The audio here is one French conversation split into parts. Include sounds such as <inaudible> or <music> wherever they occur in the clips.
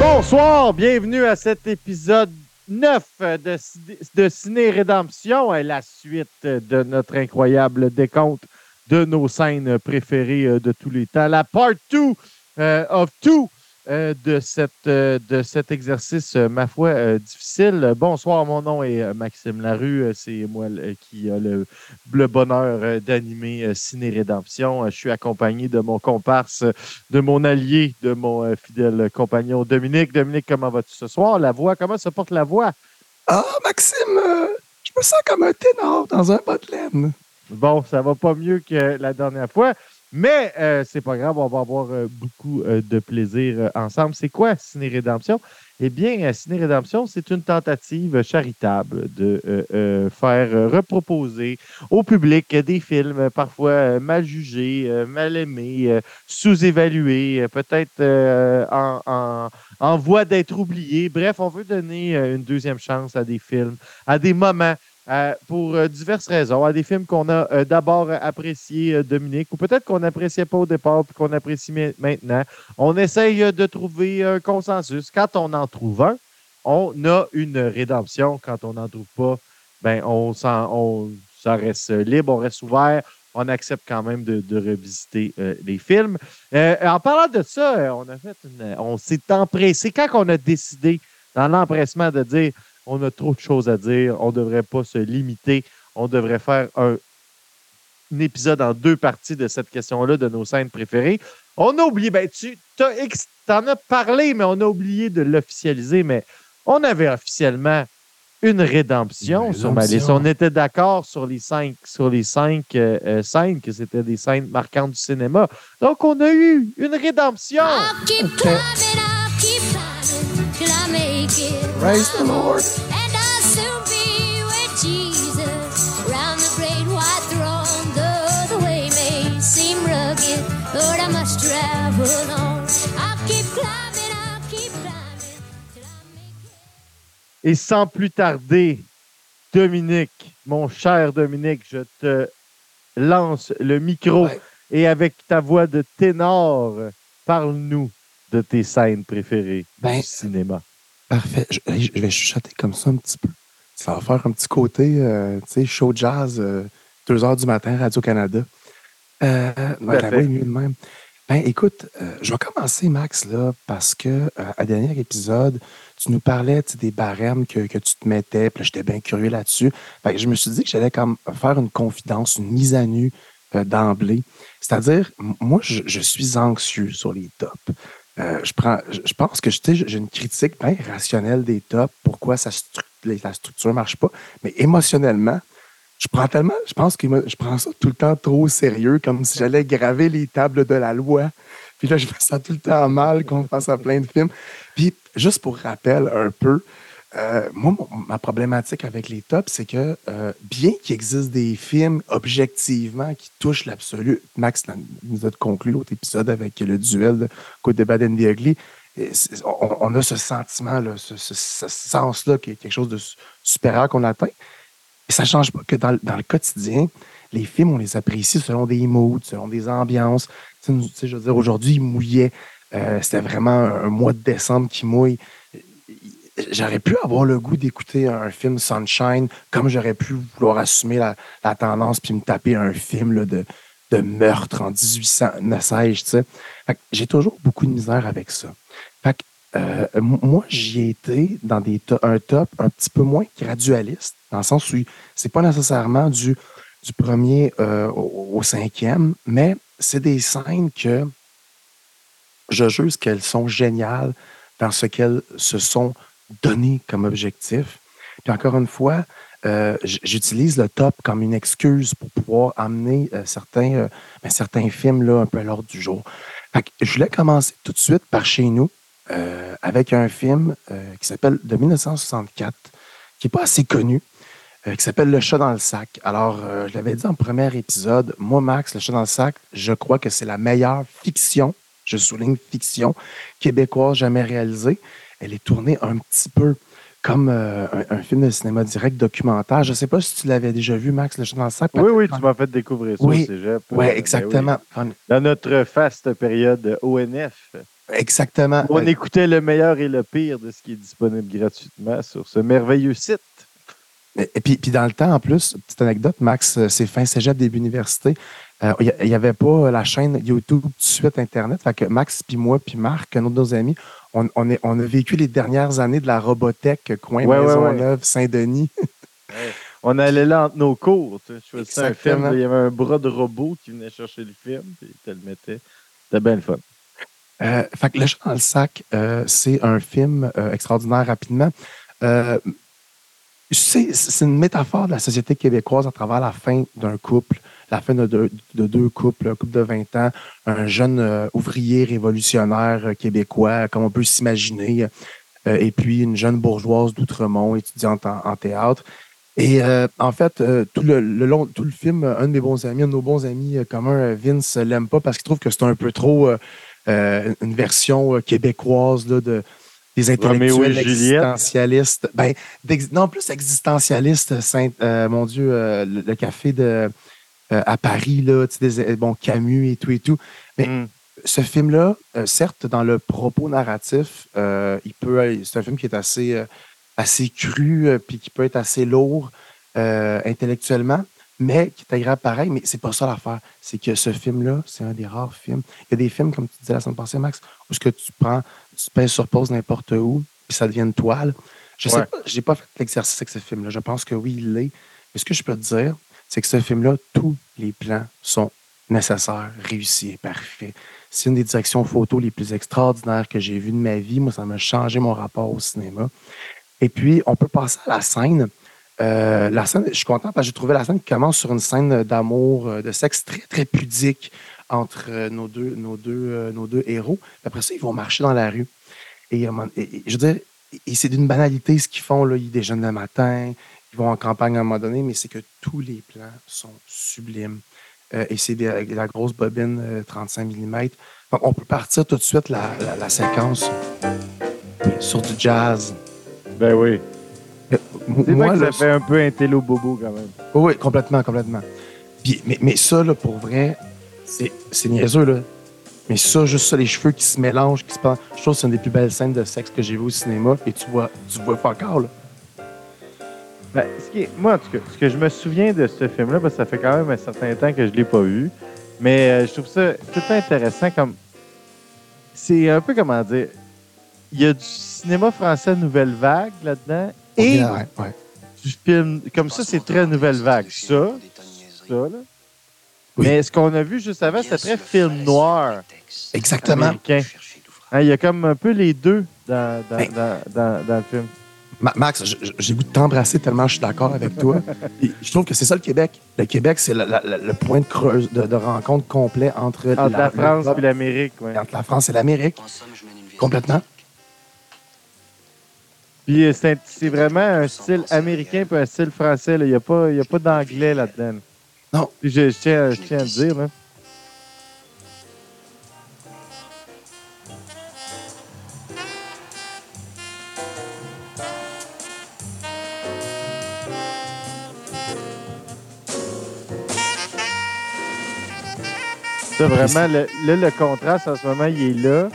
Bonsoir, bienvenue à cet épisode 9 de, de Ciné Rédemption, la suite de notre incroyable décompte de nos scènes préférées euh, de tous les temps. La part 2 euh, of 2 euh, de, cette, de cet exercice, ma foi, difficile. Bonsoir, mon nom est Maxime Larue. C'est moi qui a le, le bonheur d'animer Ciné Rédemption. Je suis accompagné de mon comparse, de mon allié, de mon fidèle compagnon Dominique. Dominique, comment vas-tu ce soir? La voix, comment se porte la voix? Ah, Maxime, je me sens comme un ténor dans un bas de laine. Bon, ça va pas mieux que la dernière fois, mais euh, c'est pas grave, on va avoir euh, beaucoup euh, de plaisir ensemble. C'est quoi Ciné Rédemption? Eh bien, Ciné Rédemption, c'est une tentative charitable de faire reproposer au public des films parfois mal jugés, mal aimés, sous-évalués, peut-être en voie d'être oubliés. Bref, on veut donner une deuxième chance à des films, à des moments euh, pour euh, diverses raisons, à des films qu'on a euh, d'abord appréciés, Dominique, ou peut-être qu'on n'appréciait pas au départ puis qu'on apprécie maintenant. On essaye de trouver un consensus. Quand on en trouve un, on a une rédemption. Quand on n'en trouve pas, ben on, on ça reste libre, on reste ouvert. On accepte quand même de, revisiter les films. en parlant de ça, on s'est empressé quand on a décidé dans l'empressement de dire on a trop de choses à dire. On ne devrait pas se limiter. On devrait faire un, épisode en deux parties de cette question-là, de nos scènes préférées. On a oublié, ben, tu en as parlé, mais on a oublié de l'officialiser. Mais on avait officiellement une rédemption, sur ma liste. On était d'accord sur les cinq, sur les cinq euh, euh, scènes, que c'était des scènes marquantes du cinéma. Donc, on a eu une rédemption. Praise the Lord. And I'll soon be with Jesus. Round the great white throne, though the way may seem rugged, Lord, I must travel on. I'll keep climbing, I'll keep climbing. Et sans plus tarder, Dominique, mon cher Dominique, je te lance le micro Ouais. et avec ta voix de ténor, parle-nous de tes scènes préférées Ben, du cinéma. Parfait. Je, vais chuchoter comme ça un petit peu. Ça va faire un petit côté, euh, tu sais, show jazz, euh, 2 heures du matin, Radio-Canada. Euh, ouais, la voix est mieux de même. Ben, écoute, euh, je vais commencer, Max, là, parce que euh, à dernier épisode, tu nous parlais des barèmes que, que tu te mettais, puis là, j'étais bien curieux là-dessus. Que je me suis dit que j'allais comme faire une confidence, une mise à nu d'emblée. C'est-à-dire, moi, je, je suis anxieux sur les tops. Euh, je, prends, je, pense que j'ai une critique bien rationnelle des tops, pourquoi ça la structure ne marche pas, mais émotionnellement, je prends tellement, je pense que je prends ça tout le temps trop au sérieux, comme si j'allais graver les tables de la loi. Puis là, je me sens tout le temps mal qu'on fasse à plein de films. Puis, juste pour rappel un peu, euh, moi, ma problématique avec les tops, c'est que euh, bien qu'il existe des films objectivement qui touchent l'absolu, Max nous a conclu l'autre épisode avec le duel de Côte de Bad and the Ugly, et on, on a ce sentiment-là, ce, ce- sens-là, qui est quelque chose de su- supérieur qu'on atteint. Ça ne change pas que dans, le- quotidien, les films, on les apprécie selon des moods, selon des ambiances. Aujourd'hui, il mouillait. Euh, C'était vraiment un mois de décembre qui mouille. J'aurais pu avoir le goût d'écouter un film Sunshine, comme j'aurais pu vouloir assumer la, tendance puis me taper un film de, meurtre en 1800, ne sais-je, tu sais. J'ai toujours beaucoup de misère avec ça. Fait que, euh, moi, j'y ai été dans des un top un petit peu moins gradualiste, dans le sens où c'est pas nécessairement du, du premier euh, au, au cinquième, mais c'est des scènes que je juge qu'elles sont géniales dans ce qu'elles se sont données comme objectif. Puis encore une fois, euh, j'utilise le top comme une excuse pour pouvoir amener euh, certains, euh, ben, certains films là, un peu à l'ordre du jour. Fait je voulais commencer tout de suite par chez nous avec un film qui s'appelle de 1964, qui n'est pas assez connu, qui s'appelle Le chat dans le sac. Alors, je l'avais dit en premier épisode, moi, Max, Le chat dans le sac, je crois que c'est la meilleure fiction, je souligne fiction, québécoise jamais réalisée. Elle est tournée un petit peu comme euh, un, un film de cinéma direct documentaire. Je ne sais pas si tu l'avais déjà vu, Max, Le Chat dans le sac. Oui, oui, tu m'as fait découvrir ça Oui. au cégep. Oui, Euh, ben exactement. oui. Dans notre faste période ONF, Exactement. on Euh, écoutait le meilleur et le pire de ce qui est disponible gratuitement sur ce merveilleux site. Et puis, puis dans le temps, en plus, petite anecdote, Max, euh, c'est fin cégep, début université. Euh, Il n'y avait pas la chaîne YouTube tout de suite Internet. Fait que Max, puis moi, puis Marc, un autre de nos amis, on, on, est, on a vécu les dernières années de la Robotech, coin Ouais, ouais, Maisonneuve, Saint-Denis. On allait là entre nos cours. Tu choisissais un film, il y avait un bras de robot qui venait chercher le film, puis te le mettait. C'était bien le fun. Euh, fait que Le chat dans le sac, euh, c'est un film euh, extraordinaire rapidement. C'est une métaphore de la société québécoise à travers la fin d'un couple, la fin de deux, de deux couples, un couple de 20 ans, un jeune euh, ouvrier révolutionnaire euh, québécois, comme on peut s'imaginer, euh, et puis une jeune bourgeoise d'Outremont, étudiante en, en théâtre. Et euh, en fait, euh, tout le, le long, tout le film, un de mes bons amis, un de nos bons amis euh, communs, Vince, l'aime pas parce qu'il trouve que c'est un peu trop une version québécoise là, de, des intellectuels existentialistes. Ben, non, plus existentialiste, Saint, mon Dieu, le, le café de, euh, à Paris, là, des, bon, Camus et tout et tout. Mais- Mm. Ce film-là, euh, certes, dans le propos narratif, euh, il peut, c'est un film qui est assez, euh, assez cru, euh, puis qui peut être assez lourd euh, intellectuellement, mais qui est agréable pareil. Mais c'est pas ça l'affaire. C'est que ce film-là, c'est un des rares films. Il y a des films, comme tu disais la semaine passée, Max, où ce que tu prends, tu pèses sur pause n'importe où, puis ça devient une toile. Je sais Ouais. pas, j'ai pas fait l'exercice avec ce film-là. Je pense que oui, il l'est. Mais ce que je peux te dire, c'est que ce film-là, tous les plans sont nécessaires, réussis et parfaits. C'est une des directions photo les plus extraordinaires que j'ai vues de ma vie. Moi, ça m'a changé mon rapport au cinéma. Et puis, on peut passer à la scène. Euh, la scène, je suis content parce que j'ai trouvé la scène qui commence sur une scène d'amour, euh, de sexe très, très pudique entre euh, nos deux, nos deux, nos deux héros. Après ça, ils vont marcher dans la rue. Et, je veux dire, c'est d'une banalité ce qu'ils font. Là. Ils déjeunent le matin, ils vont en campagne à un moment donné, mais c'est que tous les plans sont sublimes. Euh, et c'est la grosse bobine euh, 35 mm. Donc, on peut partir tout de suite la, la- la séquence sur du jazz. Ben oui. Euh, m- C'est vrai que là, ça fait un peu un télo bobo quand même. Oui, oui, complètement, complètement. Puis, mais, mais ça, là, pour vrai, c'est niaiseux, là. Mais ça, juste ça, les cheveux qui se mélangent, qui se passent. Je trouve que c'est une des plus belles scènes de sexe que j'ai vues au cinéma. Et tu vois, tu vois pas encore, là. Ben, ce qui est- moi, en tout cas, ce que je me souviens de ce film-là, parce que ça fait quand même un certain temps que je ne l'ai pas vu, mais euh, je trouve ça tout intéressant comme. C'est un peu comment dire. Il y a du cinéma français nouvelle vague là-dedans et Ouais, ouais. du film. Comme ça, c'est très nouvelle vague. Ça, ça, là. Oui. Mais ce qu'on a vu juste avant, c'était très film noir Exactement. américain. Hein, il y a comme un peu les deux dans, dans, Ben- dans, dans, dans le film. Ma- Max, j'ai goût de t'embrasser tellement je suis d'accord avec toi. Et je trouve que c'est ça le Québec. Le Québec, c'est le point de, creuse, de, de rencontre complet entre, Entre la, France et l'Amérique, ouais. entre la France et l'Amérique. Complètement. Puis euh, c'est vraiment un style américain puis un style français. là. Il n'y a pas, il y a pas d'anglais là-dedans. Non. Puis je, je tiens, je tiens à le dire. Là. Ça, vraiment, le, là, le contraste en ce moment, il est là.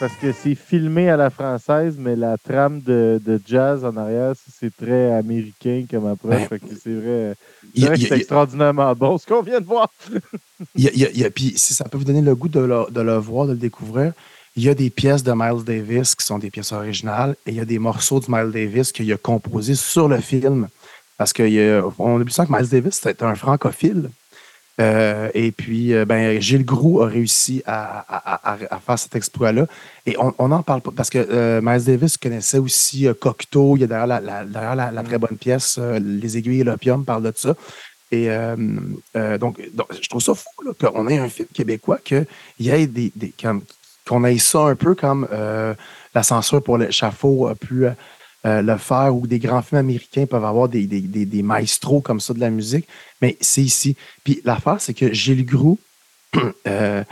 Parce que c'est filmé à la française, mais la trame de, de jazz en arrière, c'est très américain comme approche. Ben, c'est vrai, vrai c'est extraordinairement bon ce qu'on vient de voir. <laughs> il y a- il y a- il y a- Puis si ça peut vous donner le goût de le, de le voir, de le découvrir, il y a des pièces de Miles Davis qui sont des pièces originales et il y a des morceaux de Miles Davis qu'il a composés sur le film. Parce qu'on oublie ça que Miles Davis, c'était un francophile. Euh, et puis, euh, ben, Gilles Groux a réussi à, faire cet exploit-là. Et on n'en parle pas parce que euh, Miles Davis connaissait aussi euh, Cocteau. Il y a derrière la, très bonne pièce, Les aiguilles et l'opium parle de ça. Et donc, je trouve ça fou qu'on ait un film québécois qu'il y ait des, des- qu'on ait ça un peu comme la censure pour l'échafaud a pu euh, le faire ou des grands films américains peuvent avoir des, des, des, des maestros comme ça de la musique. Mais c'est ici. Puis l'affaire, c'est que Gilles Groux, <clears throat> euh,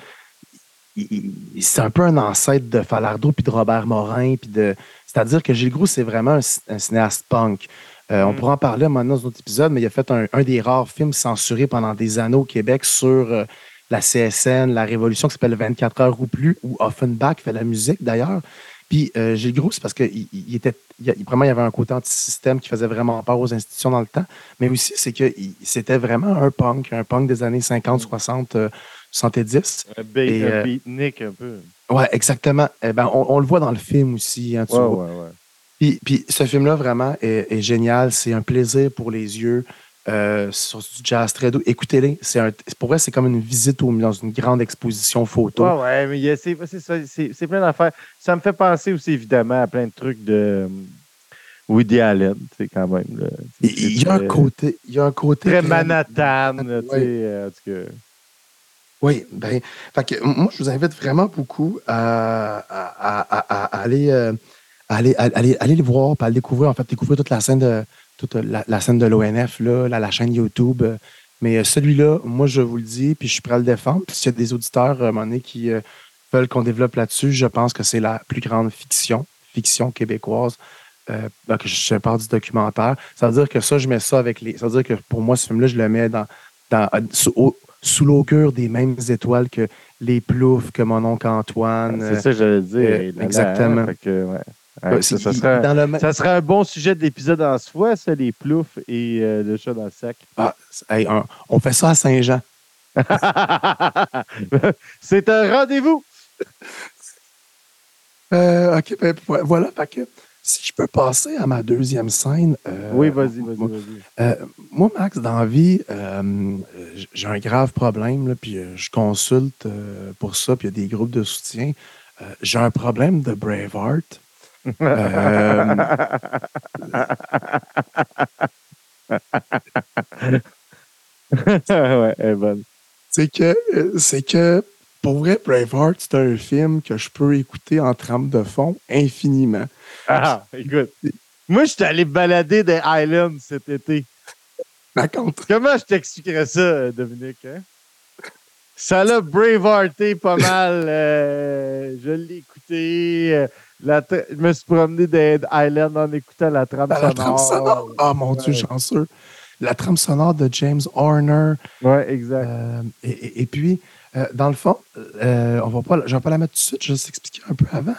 c'est un peu un ancêtre de Falardeau puis de Robert Morin. Puis de, c'est-à-dire que Gilles Groux, c'est vraiment un, cinéaste punk. Euh, On Mm. pourra en parler maintenant dans un autre épisode, mais il a fait un, un des rares films censurés pendant des années au Québec sur la CSN, la Révolution, qui s'appelle 24 heures ou plus, où Offenbach fait la musique d'ailleurs. Puis euh, Gilles Groux, c'est parce qu'il il était, il, vraiment, il y avait un côté anti-système qui faisait vraiment peur aux institutions dans le temps, mais aussi c'est que il- c'était vraiment un punk, un punk des années 50, 60, euh, 70. Un, ba- Et, un euh, beatnik un peu. Ouais, exactement. Eh ben, on, on le voit dans le film aussi. hein, tu Ouais, vois. ouais, ouais. Puis, puis ce film-là, vraiment, est, est génial. C'est un plaisir pour les yeux. Euh, sur du jazz très doux. Écoutez-les. C'est un, pour vrai, c'est comme une visite au, dans une grande exposition photo. Ouais, ouais, mais c'est plein d'affaires. Ça me fait penser aussi, évidemment, à plein de trucs de euh, Woody Allen, c'est quand même. là. Il, il y a un Très- côté. Il y a un côté Très Manhattan, là, tu Ouais. sais, euh, en tout cas. Oui, ben, fait que, moi, je vous invite vraiment beaucoup à, à- à- à- à aller, euh, aller, aller, aller les voir, à le découvrir, en fait, découvrir toute la scène de, toute la, la scène de l'ONF, là, la, la chaîne YouTube. euh. Mais euh, celui-là, moi, je vous le dis, puis je suis prêt à le défendre. Puis s'il y a des auditeurs, euh, à un moment donné, qui euh, veulent qu'on développe là-dessus, je pense que c'est la plus grande fiction, fiction québécoise. Euh, ben, que je, je parle du documentaire. Ça veut dire que ça, je mets ça avec les. Ça veut dire que pour moi, ce film-là, je le mets dans, dans, euh, sous, au- sous l'augure des mêmes étoiles que Les Ploufs, que mon oncle Antoine. C'est ça que j'allais dire. euh, là, exactement. fait que, ouais. Ouais, ça, serait, dans le même- ça serait un bon sujet d'épisode en soi, ça, les ploufs et euh, le chat dans le sac. Ah, hey, on fait ça à Saint-Jean. <laughs> c'est un rendez-vous. Euh, OK, ben, vo- voilà. Que, si je peux passer à ma deuxième scène. euh, oui, vas-y, vas-y, moi- vas-y. Euh, moi, Max, dans la vie, euh, j'ai un grave problème, là, puis euh, je consulte euh, pour ça, puis il y a des groupes de soutien. Euh, j'ai un problème de Braveheart. Euh, <laughs> ouais, elle est bonne. c'est que, euh, c'est que, pour vrai, Braveheart, c'est un film que je peux écouter en trame de fond infiniment. Ah, écoute. Moi, je suis allé balader des Highlands cet été. Raconte. Comment je t'expliquerais ça, euh, Dominique? Hein? Ça l'a bravehearté pas mal. euh, je l'ai écouté. La je me suis promené des Highlands en écoutant la trame Ben, la sonore. trame sonore. Ah, mon Dieu, Ouais. chanceux. La trame sonore de James Horner. Ouais, exact. Euh, et, et- et puis, euh, dans le fond, euh, on va pas, je vais pas la mettre tout de suite, je vais juste expliquer un peu avant.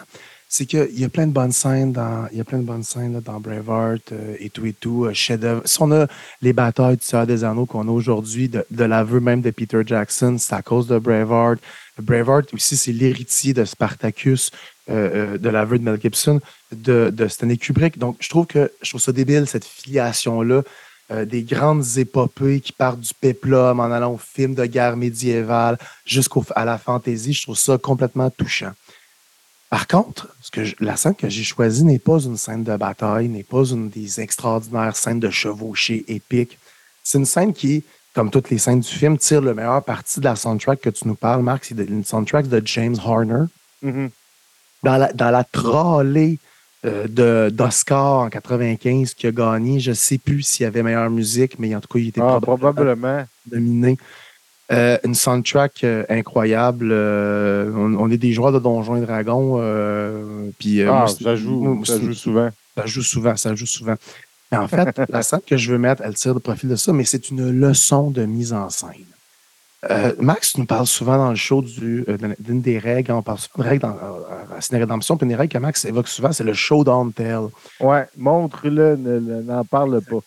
C'est qu'il y a plein de bonnes scènes dans, il y a plein de bonnes scènes là, dans Braveheart et tout et tout, chef-d'œuvre. Si on a les batailles du Seigneur des Anneaux qu'on a aujourd'hui, de, de l'aveu même de Peter Jackson, c'est à cause de Braveheart. Braveheart aussi, c'est l'héritier de Spartacus, euh, euh, de l'aveu de Mel Gibson, de, Stanley Kubrick. Donc, je trouve que je trouve ça débile, cette filiation-là euh, des grandes épopées qui partent du péplum en allant au film de guerre médiévale jusqu'à la fantaisie. Je trouve ça complètement touchant. Par contre, ce que la scène que j'ai choisie n'est pas une scène de bataille, n'est pas une des extraordinaires scènes de chevauchée épiques. C'est une scène qui, comme toutes les scènes du film, tire le meilleur parti de la soundtrack que tu nous parles, Marc. C'est une soundtrack de James Horner Mhm. Dans la, dans la trolley euh, de- d'Oscar en 95 qui a gagné. Je ne sais plus s'il y avait meilleure musique, mais en tout cas, il était Ah, probablement probablement. nominé. Euh, une soundtrack euh, incroyable. euh, on, on est des joueurs de Donjons et Dragons. puis, Ah, ça joue, ça joue souvent. ça joue souvent, ça joue souvent. Mais en fait, <laughs> la scène que je veux mettre, elle tire le profil de ça, mais c'est une leçon de mise en scène. Euh, Max nous parle souvent dans le show du, euh, d'une des règles, on parle souvent de règles dans, euh, à Ciné Rédemption, puis une des règles que Max évoque souvent, c'est le show don't tell. Ouais, montre-le, ne- ne- n'en parle pas.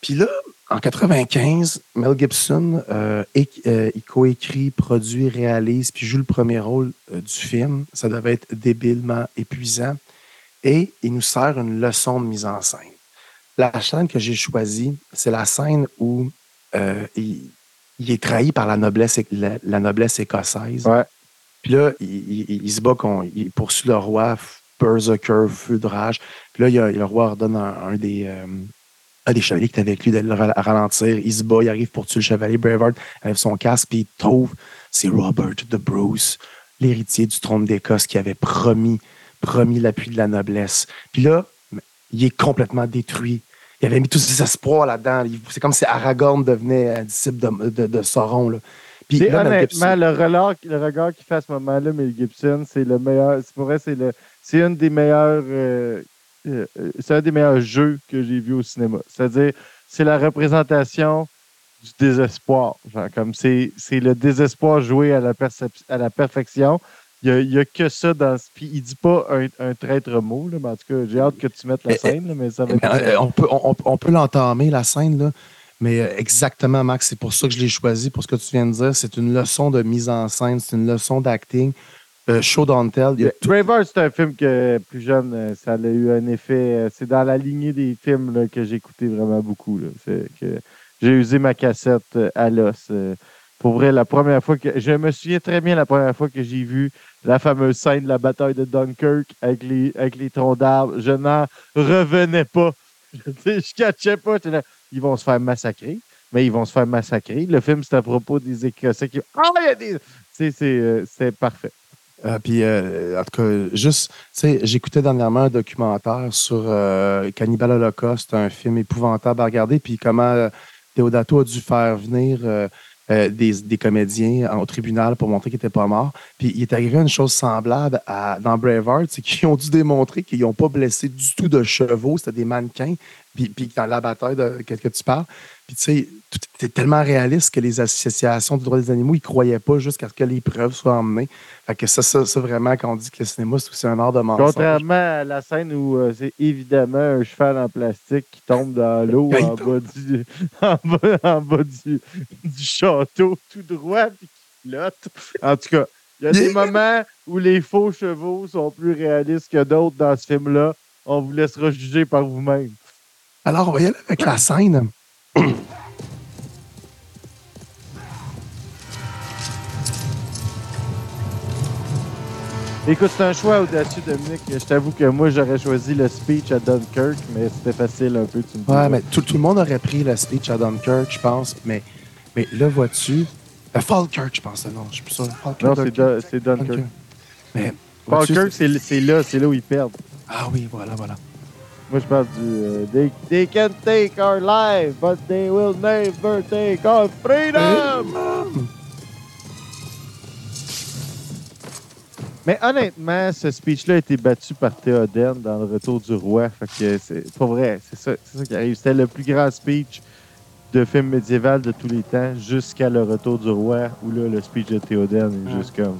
Puis là, en 95, Mel Gibson, euh, euh, il coécrit, produit, réalise, puis joue le premier rôle euh, du film. Ça devait être débilement épuisant. Et il nous sert une leçon de mise en scène. La scène que j'ai choisie, c'est la scène où il, il est trahi par la noblesse, é- la, la noblesse écossaise. Ouais. Puis là, il, il- il se bat, con- il poursuit le roi, berserker, feu de rage. Puis là, il a- le roi ordonne un, un des, euh, un des chevaliers qui est avec lui d'aller le ra- ralentir. Il se bat, il arrive pour tuer le chevalier. Braveheart enlève son casque, puis il trouve, c'est Robert de Bruce, l'héritier du trône d'Écosse qui avait promis, promis l'appui de la noblesse. Puis là, il est complètement détruit. Il avait mis tous ses espoirs là-dedans. C'est comme si Aragorn devenait un disciple de, de- de Sauron. là. Puis C'est là, Mel honnêtement, le regard, le regard qu'il fait à ce moment-là, Mel Gibson, c'est le meilleur. C'est pour vrai, c'est le, c'est une des meilleures, euh, euh, euh, c'est un des meilleurs jeux que j'ai vu au cinéma. C'est-à-dire, c'est la représentation du désespoir. Genre, comme c'est, le désespoir joué à la, à la perfection. Il n'y a, que ça dans ce. Puis il dit pas un, un traître mot, là, mais en tout cas, j'ai hâte que tu mettes la Mais, scène, là, mais ça va Mais, être. euh, on peut, on, on peut l'entamer, la scène, là. Mais euh, exactement, Max, c'est pour ça que je l'ai choisi, pour ce que tu viens de dire. C'est une leçon de mise en scène, c'est une leçon d'acting. Euh, show don't tell. il y a tout- Braveheart, c'est un film que plus jeune, euh, ça a eu un effet. euh, C'est dans la lignée des films là, que j'ai écouté vraiment beaucoup. là. C'est que j'ai usé ma cassette euh, à l'os. Pour vrai, la première fois que. Je me souviens très bien la première fois que j'ai vu la fameuse scène de la bataille de Dunkirk avec les, avec les troncs d'arbres. Je n'en revenais pas. <laughs> Je ne catchais pas. Ils vont se faire massacrer. Mais ils vont se faire massacrer. Le film, c'est à propos des Écossais qui. Ah, il y a des. Euh, c'est parfait. Euh, puis, euh, en tout cas, juste, tu sais, j'écoutais dernièrement un documentaire sur euh, Cannibal Holocaust, un film épouvantable à regarder, puis comment Deodato a dû faire venir euh, des, des comédiens au tribunal pour montrer qu'ils n'étaient pas morts. Puis, il est arrivé une chose semblable à, dans Braveheart, c'est qu'ils ont dû démontrer qu'ils n'ont pas blessé du tout de chevaux, c'était des mannequins, puis, puis dans la bataille de que, que tu parles. Puis, tu sais, était tellement réaliste que les associations du droit des animaux, ils croyaient pas jusqu'à ce que les preuves soient emmenées. Fait que ça, ça, ça, vraiment, quand on dit que le cinéma, c'est aussi un art de mensonge. Contrairement à la scène où euh, c'est évidemment un cheval en plastique qui tombe dans l'eau il <laughs> en bas, du, <laughs> en bas, en bas du, du château tout droit puis qui flotte. En tout cas, il y a des moments où les faux chevaux sont plus réalistes que d'autres dans ce film-là. On vous laissera juger par vous-même. Alors, on va y aller avec la scène. <clears throat> Écoute, c'est un choix audacieux, Dominique. Je t'avoue que moi, j'aurais choisi le speech à Dunkirk, mais c'était facile un peu, tu me dis. Ouais, mais tout, tout le monde aurait pris le speech à Dunkirk, je pense. Mais, mais là, vois-tu? Euh, Falkirk, je pense. Non, je suis plus sûr. Falkirk, Non, c'est Dunkirk. Mais. Falkirk, c'est c'est là, c'est là où ils perdent. Ah oui, voilà, voilà. Moi, je parle du. euh, they, they can take our life, but they will never take our freedom! Mais honnêtement, ce speech-là a été battu par Théoden dans le Retour du Roi. Fait que c'est pas vrai. C'est ça, ça qui arrive. C'était le plus grand speech de film médiéval de tous les temps jusqu'à le Retour du Roi, où là, le speech de Théoden est juste comme.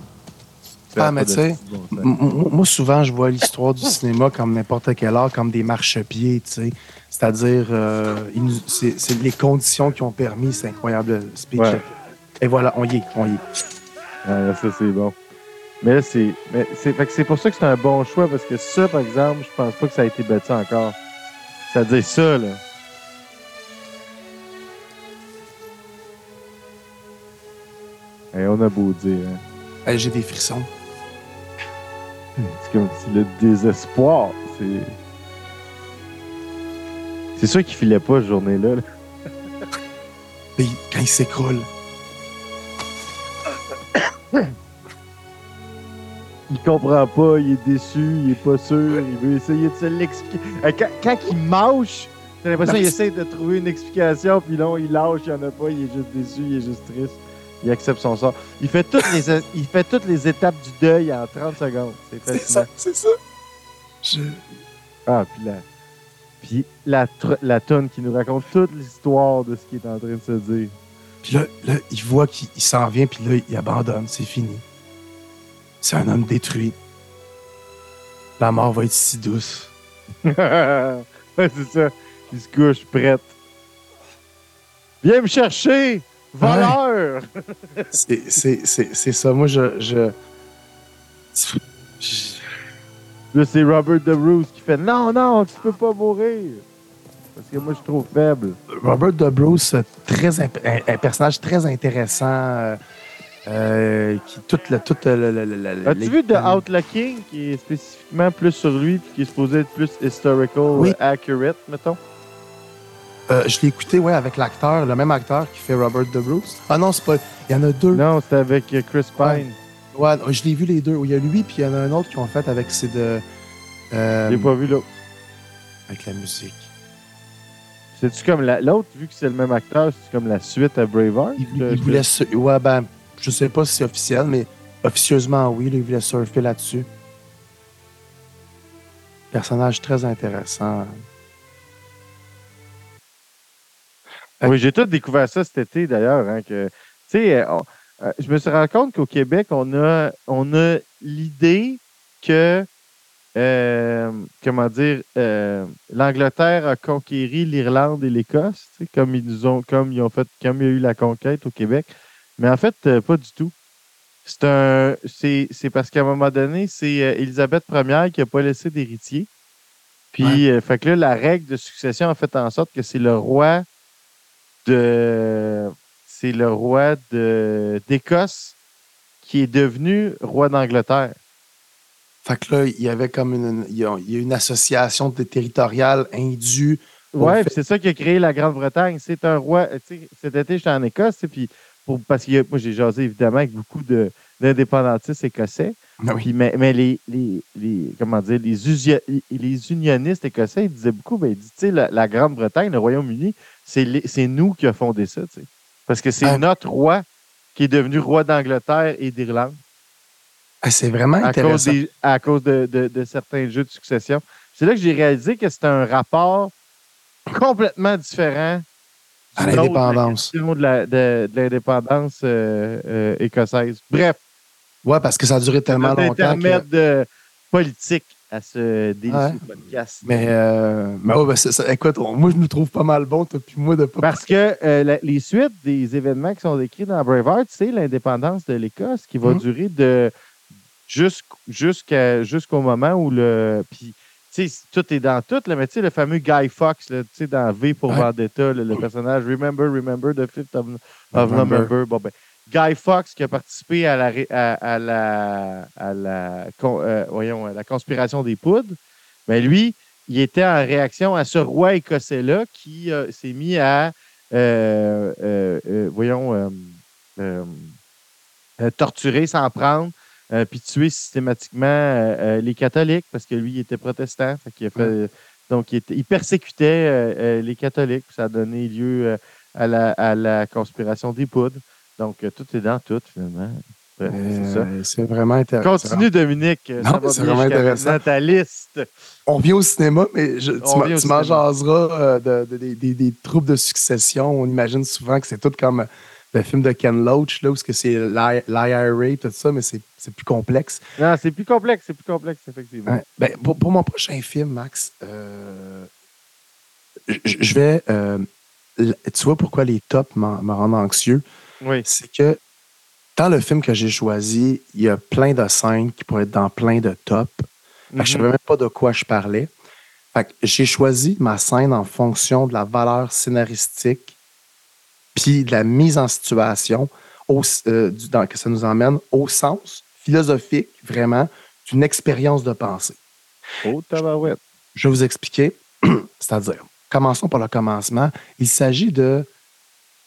Ah, mais tu sais, Bon sens. M- m- Moi, souvent, je vois l'histoire du cinéma comme n'importe quel art, comme des marchepieds, tu sais. C'est-à-dire, euh, c'est c'est les conditions qui ont permis cet incroyable speech. Ouais. Et voilà, on y est, on y est. Ah, ça, c'est bon. Mais là, c'est. C'est c'est pour ça que c'est un bon choix, parce que ça, par exemple, je pense pas que ça a été battu encore. C'est-à-dire ça, là. Et on a beau dire, hein. Hey, J'ai des frissons. <laughs> C'est comme si le désespoir, c'est. C'est sûr qu'il filait pas cette journée-là. là. <laughs> Et quand il s'écroule. <coughs> Il comprend pas, il est déçu, il est pas sûr, il veut essayer de se l'expliquer. Euh, Quand, quand il mâche, t'as l'impression qu'il essaie de trouver une explication, puis non, il lâche, il y en a pas, il est juste déçu, il est juste triste. Il accepte son sort. Il fait toutes les, il fait toutes les étapes du deuil en 30 secondes. C'est fascinant. ça, c'est ça. Je... Ah, puis la, puis la, la tonne qui nous raconte toute l'histoire de ce qu'il est en train de se dire. Puis là, là, il voit qu'il il s'en vient, puis là, il abandonne, c'est fini. C'est un homme détruit. La mort va être si douce. <laughs> c'est ça. Il se couche prête. Viens me chercher! Voleur! <laughs> C'est- ça. Moi, je. je... je- Là, c'est Robert De Bruce qui fait Non, non, tu peux pas mourir. Parce que moi, je suis trop faible. Robert De Bruce, très imp- un, personnage très intéressant. euh, euh, qui toute la toute le- As-tu vu The Outlooking qui est spécifiquement plus sur lui puis qui est supposé être plus historical Oui. accurate, mettons? Euh, je l'ai écouté, ouais, avec l'acteur, le même acteur qui fait Robert De Bruce. Ah non, c'est pas. Il y en a deux. Non, c'était avec euh, Chris Pine. Ouais, je l'ai vu les deux. Il y a lui, puis il y en a un autre qui ont fait avec c'est de. euh, J'ai pas vu l'autre. avec la musique. C'est-tu comme la- l'autre, vu que c'est le même acteur, c'est comme la suite à Braveheart? Il, Je- il voulait Ouais, ben, je sais pas si c'est officiel, mais officieusement, oui, là, il voulait surfer là-dessus. Personnage très intéressant. Oui, j'ai tout découvert ça cet été d'ailleurs. Hein, que, tu sais, euh, euh, je me suis rendu compte qu'au Québec, on a, on a l'idée que, euh, comment dire, euh, l'Angleterre a conquéri l'Irlande et l'Écosse, tu sais, comme ils nous ont, comme ils ont fait, comme il y a eu la conquête au Québec. Mais en fait, pas du tout. C'est un, c'est, c'est parce qu'à un moment donné, c'est Élisabeth Ier qui n'a pas laissé d'héritier. Puis, euh, fait que là, la règle de succession a fait en sorte que c'est le roi de c'est le roi d'Écosse qui est devenu roi d'Angleterre. Fait que là, il y avait comme une, il y a, une association territoriale indue. Puis c'est ça qui a créé la Grande-Bretagne. C'est un roi. Cet été, j'étais en Écosse, puis pour, parce que moi, j'ai jasé évidemment avec beaucoup d'indépendantistes écossais. Ah oui. Mais mais les, les, les- comment dire, les, les unionistes écossais, ils disaient beaucoup, ben, ils disent, tu sais, la, la Grande-Bretagne, le Royaume-Uni, c'est nous qui avons fondé ça, tu sais. Parce que c'est Ah. notre roi qui est devenu roi d'Angleterre et d'Irlande Ah, c'est vraiment à cause, intéressant. des- à cause de, de- de certains jeux de succession. C'est là que j'ai réalisé que c'est un rapport complètement différent À l'indépendance. de l'indépendance euh, euh, écossaise. Bref, Ouais, parce que ça a duré tellement longtemps. que- de politique à ce délicieux Ouais. podcast. Mais, euh, mais ouais, ben, ça. écoute, on- moi, je nous trouve pas mal bon, toi, puis moi, de pas. Parce que euh, la- les suites des événements qui sont décrits dans Braveheart, c'est l'indépendance de l'Écosse qui va Mhm. durer de jusqu'- jusqu'au moment où le. Puis, tu sais, tout est dans tout, là, mais tu sais, le fameux Guy Fox, tu sais, dans V pour Ouais. Vendetta, le personnage Remember, Remember the 5th of, of November. November. Bon, ben, Guy Fox qui a participé à la, à, à la, à la, con- euh, voyons, la conspiration des poudres, ben lui, il était en réaction à ce roi écossais-là qui euh, s'est mis à, euh, voyons, torturer, s'en prendre, puis tuer systématiquement les catholiques parce que lui, il était protestant. Fait qu'il a fait, donc, il, était- il persécutait les catholiques. puis Ça a donné lieu à, la, à la conspiration des poudres. Donc, euh, tout est dans tout, finalement. C'est. Euh, c'est vraiment intéressant. Continue, Dominique. Non, c'est vraiment intéressant. maintenant, ta liste. On vient au cinéma, mais je- tu m'en- jaseras euh, de, de- des- troubles de succession. On imagine souvent que c'est tout comme le film de Ken Loach, là, où ce que c'est l'I- l'IRA, tout ça, mais c'est plus complexe. Non, c'est plus complexe, c'est plus complexe, effectivement. Ouais. Ben, pour, pour mon prochain film, Max, euh, je vais. tu vois pourquoi les tops me rendent anxieux? Oui. C'est que dans le film que j'ai choisi, il y a plein de scènes qui pourraient être dans plein de tops. Je ne Mhm. savais même pas de quoi je parlais. J'ai choisi ma scène en fonction de la valeur scénaristique puis de la mise en situation au- euh, du- dans- que ça nous emmène au sens philosophique, vraiment, d'une expérience de pensée. Oh, tabarouette. Je vais vous expliquer. <clears throat> C'est-à-dire, commençons par le commencement. Il s'agit de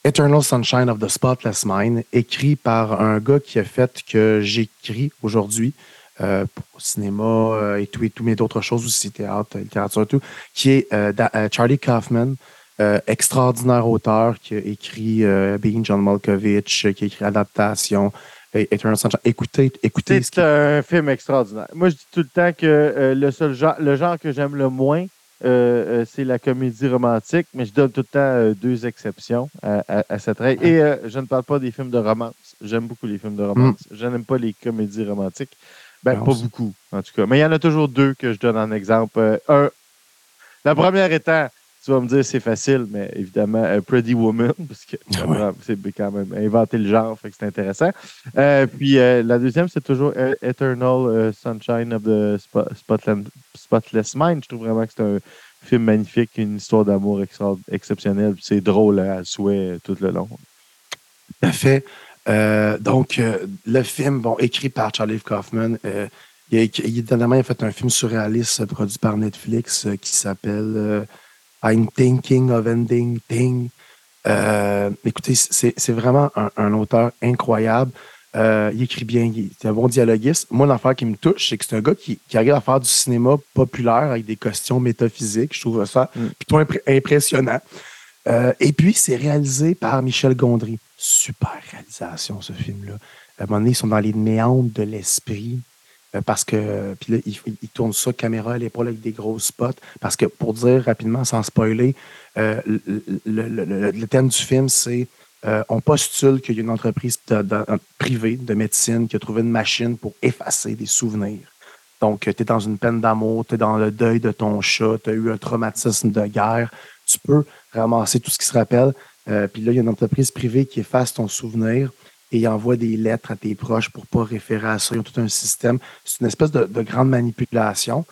Eternal Sunshine of the Spotless Mind, écrit par un gars qui a fait que j'écris aujourd'hui euh, pour le cinéma euh, et tout, et tout, mais d'autres choses aussi, théâtre, littérature et tout, qui est euh, euh, Charlie Kaufman, extraordinaire auteur qui a écrit Being John Malkovich, qui a écrit Adaptation, et Eternal Sunshine. Écoutez, écoutez ce C'est un film extraordinaire. Moi, je dis tout le temps que le seul genre, le genre que j'aime le moins, euh, euh, c'est la comédie romantique, mais je donne tout le temps euh, deux exceptions à, à- à cette règle. Et euh, je ne parle pas des films de romance. J'aime beaucoup les films de romance. Je n'aime pas les comédies romantiques. Ben, Non, pas beaucoup, en tout cas. Mais il y en a toujours deux que je donne en exemple. Un, la première étant, tu vas me dire c'est facile, mais évidemment, euh, Pretty Woman, <laughs> parce que Ah ouais. c'est quand même inventé le genre, fait que c'est intéressant. Euh, puis euh, la deuxième, c'est toujours Eternal Sunshine of the Spo- Spotland- Spotless Mind. Je trouve vraiment que c'est un film magnifique, une histoire d'amour exceptionnelle. C'est drôle à souhait tout le long. Tout à fait. Euh, donc, euh, le film, bon, écrit par Charlie Kaufman, euh, il, a, écrit- il, dernièrement, il a fait un film surréaliste produit par Netflix qui s'appelle I'm Thinking of Ending Thing. Euh, écoutez, c'est vraiment un, un auteur incroyable. Euh, il écrit bien, il est un bon dialoguiste. Moi, l'affaire qui me touche, c'est que c'est un gars qui, qui arrive à faire du cinéma populaire avec des costumes métaphysiques. Je trouve ça Mm. plutôt impressionnant. Euh, et puis, c'est réalisé par Michel Gondry. Super réalisation, ce film-là. À un moment donné, ils sont dans les méandres de l'esprit. Euh, parce que, puis là, ils tournent ça caméra à l'épaule avec des gros spots. Parce que, pour dire rapidement, sans spoiler, euh, le, thème du film, c'est euh, on postule qu'il y a une entreprise privée de médecine qui a trouvé une machine pour effacer des souvenirs. Donc, tu es dans une peine d'amour, tu es dans le deuil de ton chat, tu as eu un traumatisme de guerre. Tu peux ramasser tout ce qui se rappelle. Euh, puis là, il y a une entreprise privée qui efface ton souvenir et envoie des lettres à tes proches pour pas référer à ça. Ils ont tout un système. C'est une espèce de, de grande manipulation.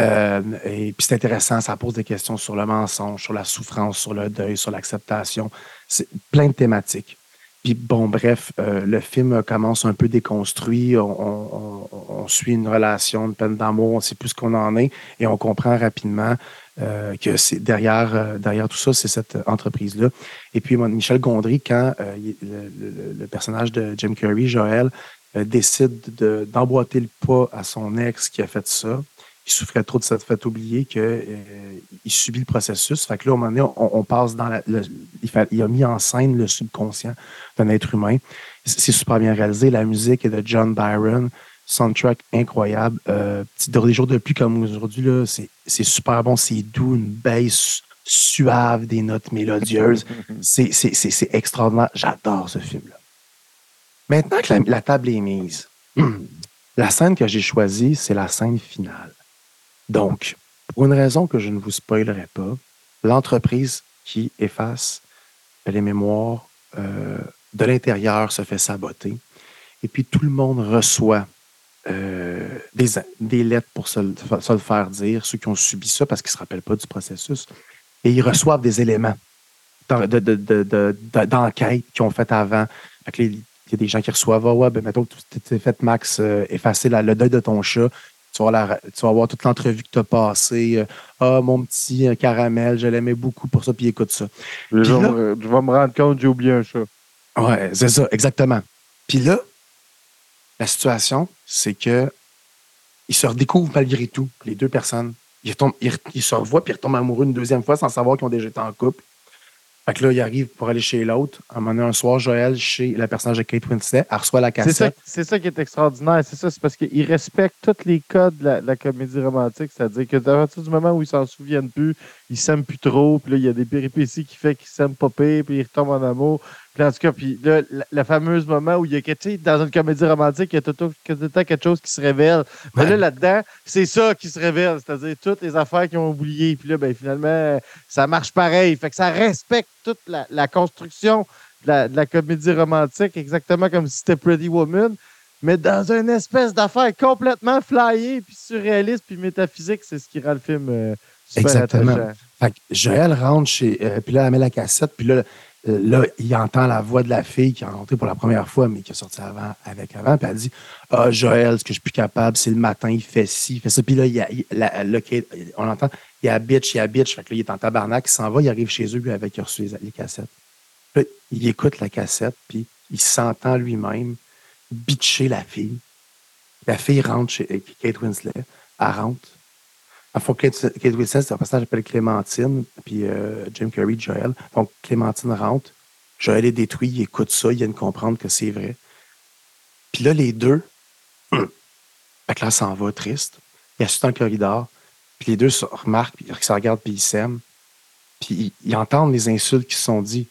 Euh, et puis c'est intéressant, ça pose des questions sur le mensonge, sur la souffrance, sur le deuil, sur l'acceptation. C'est plein de thématiques. Puis bon, bref, euh, le film commence un peu déconstruit. On, suit une relation, une peine d'amour, on sait plus ce qu'on en est et on comprend rapidement euh, que c'est derrière, euh, derrière tout ça, c'est cette entreprise-là. Et puis Michel Gondry, quand euh, le, le- le personnage de Jim Carrey, Joël, euh, décide de- d'emboîter le pas à son ex qui a fait ça, il souffrait trop de s'être fait oublier qu'il subit le processus. Fait que là, à un moment donné, on, on passe dans la. le- il, fait- il a mis en scène le subconscient d'un être humain. C'est super bien réalisé. La musique est de John Byron. Soundtrack incroyable. Euh, petit- dans des jours de pluie comme aujourd'hui, c'est super bon. C'est doux, une baisse suave, des notes mélodieuses. <laughs> C'est extraordinaire. J'adore ce film-là. Maintenant que la, la table est mise, <clears throat> la scène que j'ai choisie, c'est la scène finale. Donc, pour une raison que je ne vous spoilerai pas, l'entreprise qui efface les mémoires euh, de l'intérieur se fait saboter. Et puis tout le monde reçoit euh, des, des lettres pour se, le- se le faire dire, ceux qui ont subi ça parce qu'ils ne se rappellent pas du processus. Et ils reçoivent des éléments d'en- de- de- de- de- de- d'enquête qu'ils ont fait avant. Il y a des gens qui reçoivent, ah ouais, ben, mettons que tu t'es fait, Max, euh, effacer la- le deuil de ton chat. Tu vas, la- tu vas voir toute l'entrevue que tu as passée. Euh, Ah, mon petit caramel, je l'aimais beaucoup pour ça, puis écoute ça. Là- je vais me rendre compte, j'ai oublié un chat. Ouais, c'est ça, exactement. Puis là, la situation, c'est que ils se redécouvrent malgré tout, les deux personnes. Ils, se revoient puis ils retombent amoureux une deuxième fois sans savoir qu'ils ont déjà été en couple. Fait que là, ils arrivent pour aller chez l'autre. À un moment donné, un soir, Joël, chez la personnage de Kate Winslet, elle reçoit la ça, cassette. c'est ça qui est extraordinaire. C'est ça, c'est parce qu'ils respectent tous les codes de la, de la comédie romantique. C'est-à-dire que à partir du moment où ils s'en souviennent plus, ils s'aiment plus trop. Puis là, il y a des péripéties qui fait qu'ils s'aiment pas pire, puis ils retombent en amour. Puis en tout cas, puis là, la, la fameuse moment où il y a quelque tu sais, dans une comédie romantique, il y a tout, le temps quelque chose qui se révèle. Mais là, là-dedans, c'est ça qui se révèle. C'est-à-dire toutes les affaires qu'ils ont oubliées. Puis là, ben, finalement, ça marche pareil. Fait que ça respecte toute la, la construction de la, de la comédie romantique, exactement comme si c'était Pretty Woman, mais dans une espèce d'affaire complètement flyée, puis surréaliste, puis métaphysique. C'est ce qui rend le film euh, Exactement. Fait que Joël rentre chez. euh, puis là, elle met la cassette. Puis là, euh, là, il entend la voix de la fille qui est rentrée pour la première fois, mais qui est sortie avant, avec avant. Puis elle dit Ah, Joël, ce que je suis plus capable, c'est le matin, il fait ci, il fait ça. Puis là, il a, il- la- on entend Il y a bitch, il y a bitch. Fait que là, il est en tabarnak, il s'en va, il arrive chez eux, lui, avec il a reçu les, les cassettes. Là, il écoute la cassette, puis il s'entend lui-même bitcher la fille. La fille rentre chez euh, Kate Winslet. Elle rentre. À fois Kate, Kate Winslet, c'est un personnage qui s'appelle Clémentine, puis euh, Jim Carrey, Joël. Donc, Clémentine rentre. Joël est détruit, il écoute ça, il vient de comprendre que c'est vrai. Puis là, les deux, <clears throat> là, elle s'en va triste. Il assiste dans le corridor. Puis les deux se remarquent, puis ils se regardent, puis ils s'aiment. Puis ils, ils entendent les insultes qui se sont dites.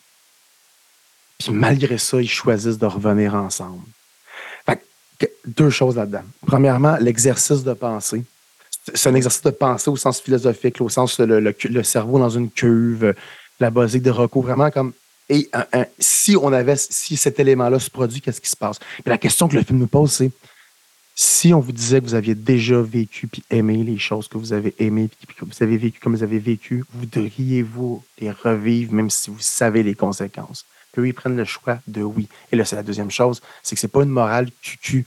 Puis malgré ça, ils choisissent de revenir ensemble. Fait que, deux choses là-dedans. Premièrement, l'exercice de pensée. C'est- un exercice de pensée au sens philosophique, au sens le, cerveau dans une cuve, la basique de Rocco, vraiment comme. Et si on avait, si cet élément-là se produit, qu'est-ce qui se passe? Puis la question que le film nous pose, c'est si on vous disait que vous aviez déjà vécu puis aimé les choses que vous avez aimées puis que vous avez vécu comme vous avez vécu, voudriez-vous les revivre même si vous savez les conséquences? Puis ils prennent le choix de oui. Et là, c'est la deuxième chose, c'est que c'est pas une morale cucu.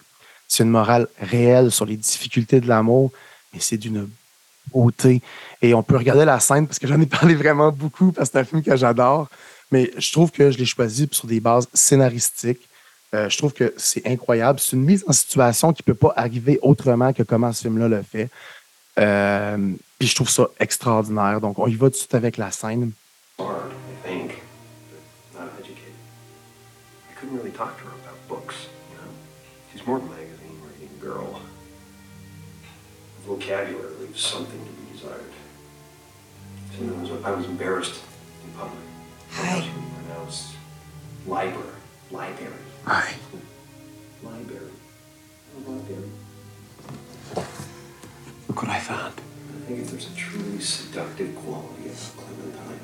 C'est une morale réelle sur les difficultés de l'amour, et c'est d'une beauté. Et on peut regarder la scène parce que j'en ai parlé vraiment beaucoup parce que c'est un film que j'adore. Mais je trouve que je l'ai choisi sur des bases scénaristiques. Euh, je trouve que c'est incroyable. C'est une mise en situation qui ne peut pas arriver autrement que comment ce film-là le fait. Euh, puis je trouve ça extraordinaire. Donc, on y va tout de suite avec la scène. more than vocabulary leaves something to be desired. So I was, I was embarrassed in public. Hi. She would pronounce library, library, Hi. library, library. Look what I found. I think if there's a truly seductive quality about Clementine,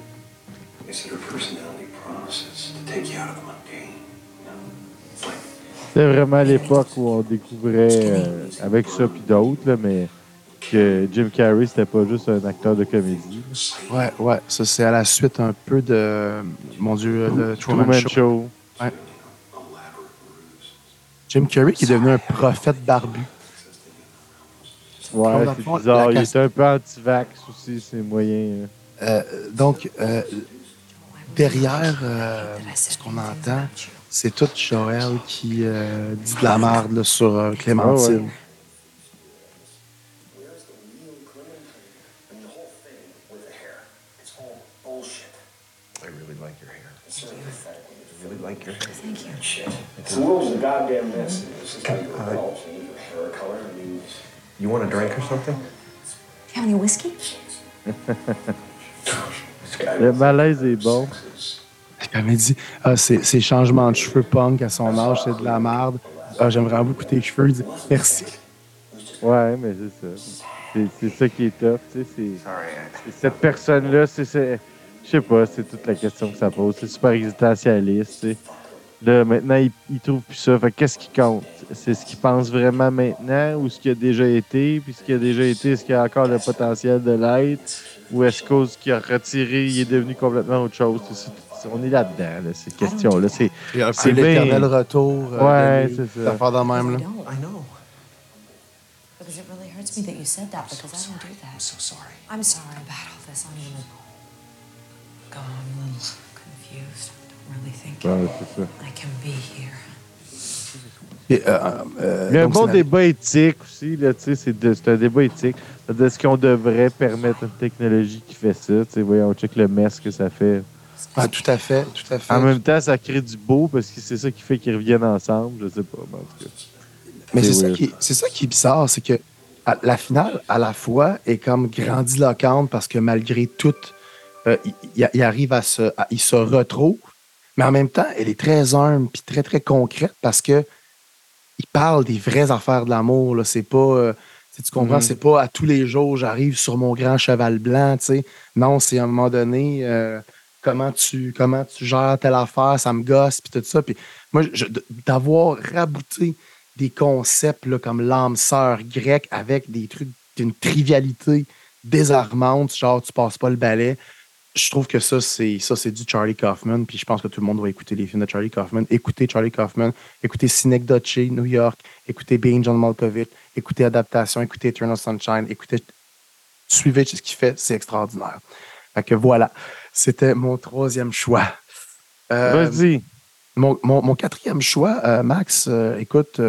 it's that her personality promises to take you out of the mundane. You know? It's like C'était vraiment l'époque où on découvrait, euh, avec ça puis d'autres, là, mais que Jim Carrey, c'était pas juste un acteur de comédie. Ouais, ouais. Ça, c'est à la suite un peu de, mon Dieu, de Truman, Truman Show. Show. Ouais. Jim Carrey qui est devenu un prophète barbu. Ouais, le c'est fond, bizarre. Il était un peu anti-vax aussi, c'est moyen. hein. Euh, donc, euh, derrière euh, ce qu'on entend, c'est tout Joël qui euh, dit de la merde là, sur Clémentine. Ouais. Where's the real Clementine? I mean, the whole thing with the hair. It's all bullshit. I really like your hair. It's sort of pathetic. I really like your hair. Thank you. Shit. The world's a goddamn mess. It's just like your adults. You need your hair color. I mean, You want a drink or something? You have any whiskey? this guy Le malaise est bon. Elle m'a dit ah, ces, ces changements de cheveux punk à son âge, c'est de la merde. Ah, J'aime vraiment beaucoup tes cheveux. Il dit merci. Ouais, mais c'est ça. C'est- C'est ça qui est tough. tu sais, C'est Sorry, I, c'est cette personne-là, c'est. c'est- Je sais pas, c'est toute la question que ça pose. C'est super existentialiste. tu sais. Là, maintenant, il, il trouve plus ça. Fait que qu'est-ce qui compte? C'est ce qu'il pense vraiment maintenant ou ce qui a déjà été? Puis ce qui a déjà été, est-ce qu'il a encore le potentiel de l'être? Ou est-ce qu'au ce qu'il a retiré, il est devenu complètement autre chose? C'est- c'est- on est là-dedans, là, ces questions-là. C'est C'est un peu C'est l'éternel retour. euh, Ouais, c'est ça. d'affaires de même. Là. I don't. I know. Because it really hurts me that you said that because I don't do I'm that. so sorry. I'm sorry about all this. I'm a little. God, I'm a little confused. I don't really think ouais, c'est ça. I can be here. Et, euh, euh, Il y a un bon la- débat éthique aussi, là, tu sais, c'est de- c'est un débat éthique. C'est-à-dire, Est-ce qu'on devrait permettre une technologie qui fait ça? Tu sais, voyons, on check le mess que ça fait. Ah, tout à fait, tout à fait. En même temps, ça crée du beau parce que c'est ça qui fait qu'ils reviennent ensemble. Je sais pas, mais en tout cas. Mais C'est ça, qui est- c'est ça qui est bizarre, c'est que à- la finale, à la fois, est comme grandiloquente parce que malgré tout, euh, il, arrive à se, à- il se retrouve, mais en même temps, elle est très humble puis très très concrète parce que il parle des vraies affaires de l'amour. là. C'est pas, euh, tu comprends, Mhm. c'est pas à tous les jours j'arrive sur mon grand cheval blanc. tu sais. Non, c'est à un moment donné. euh, Comment tu, comment tu gères telle affaire, ça me gosse, puis tout ça. Puis moi, je- d'avoir rabouté des concepts là, comme l'âme sœur grecque avec des trucs d'une trivialité désarmante, genre tu passes pas le balai. Je trouve que ça, c'est ça, c'est du Charlie Kaufman. Puis je pense que tout le monde doit écouter les films de Charlie Kaufman. Écoutez Charlie Kaufman, écoutez Synecdoche, New York, écoutez Being John Malkovich, écoutez Adaptation, écoutez Eternal Sunshine, écoutez. Suivez ce qu'il fait, c'est extraordinaire. Fait que voilà, c'était mon troisième choix. Euh, Vas-y. mon, mon- mon quatrième choix, euh, Max, euh, écoute,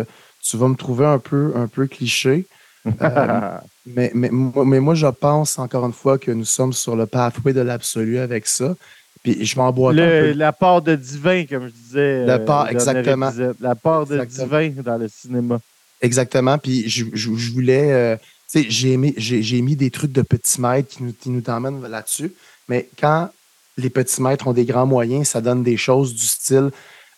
tu vas me trouver un peu, un peu cliché, euh, mais, mais, moi- mais moi, je pense encore une fois que nous sommes sur le pathway de l'absolu avec ça. Puis je m'emboîte un peu. la part de divin, comme je disais. La euh, part, dernier exactement. épisode. La part de Exactement. divin dans le cinéma. Exactement. Puis je, je- je voulais. euh, tu sais, j'ai mis des trucs de petits maîtres qui nous, qui nous emmènent là-dessus. Mais quand les petits maîtres ont des grands moyens, ça donne des choses du style.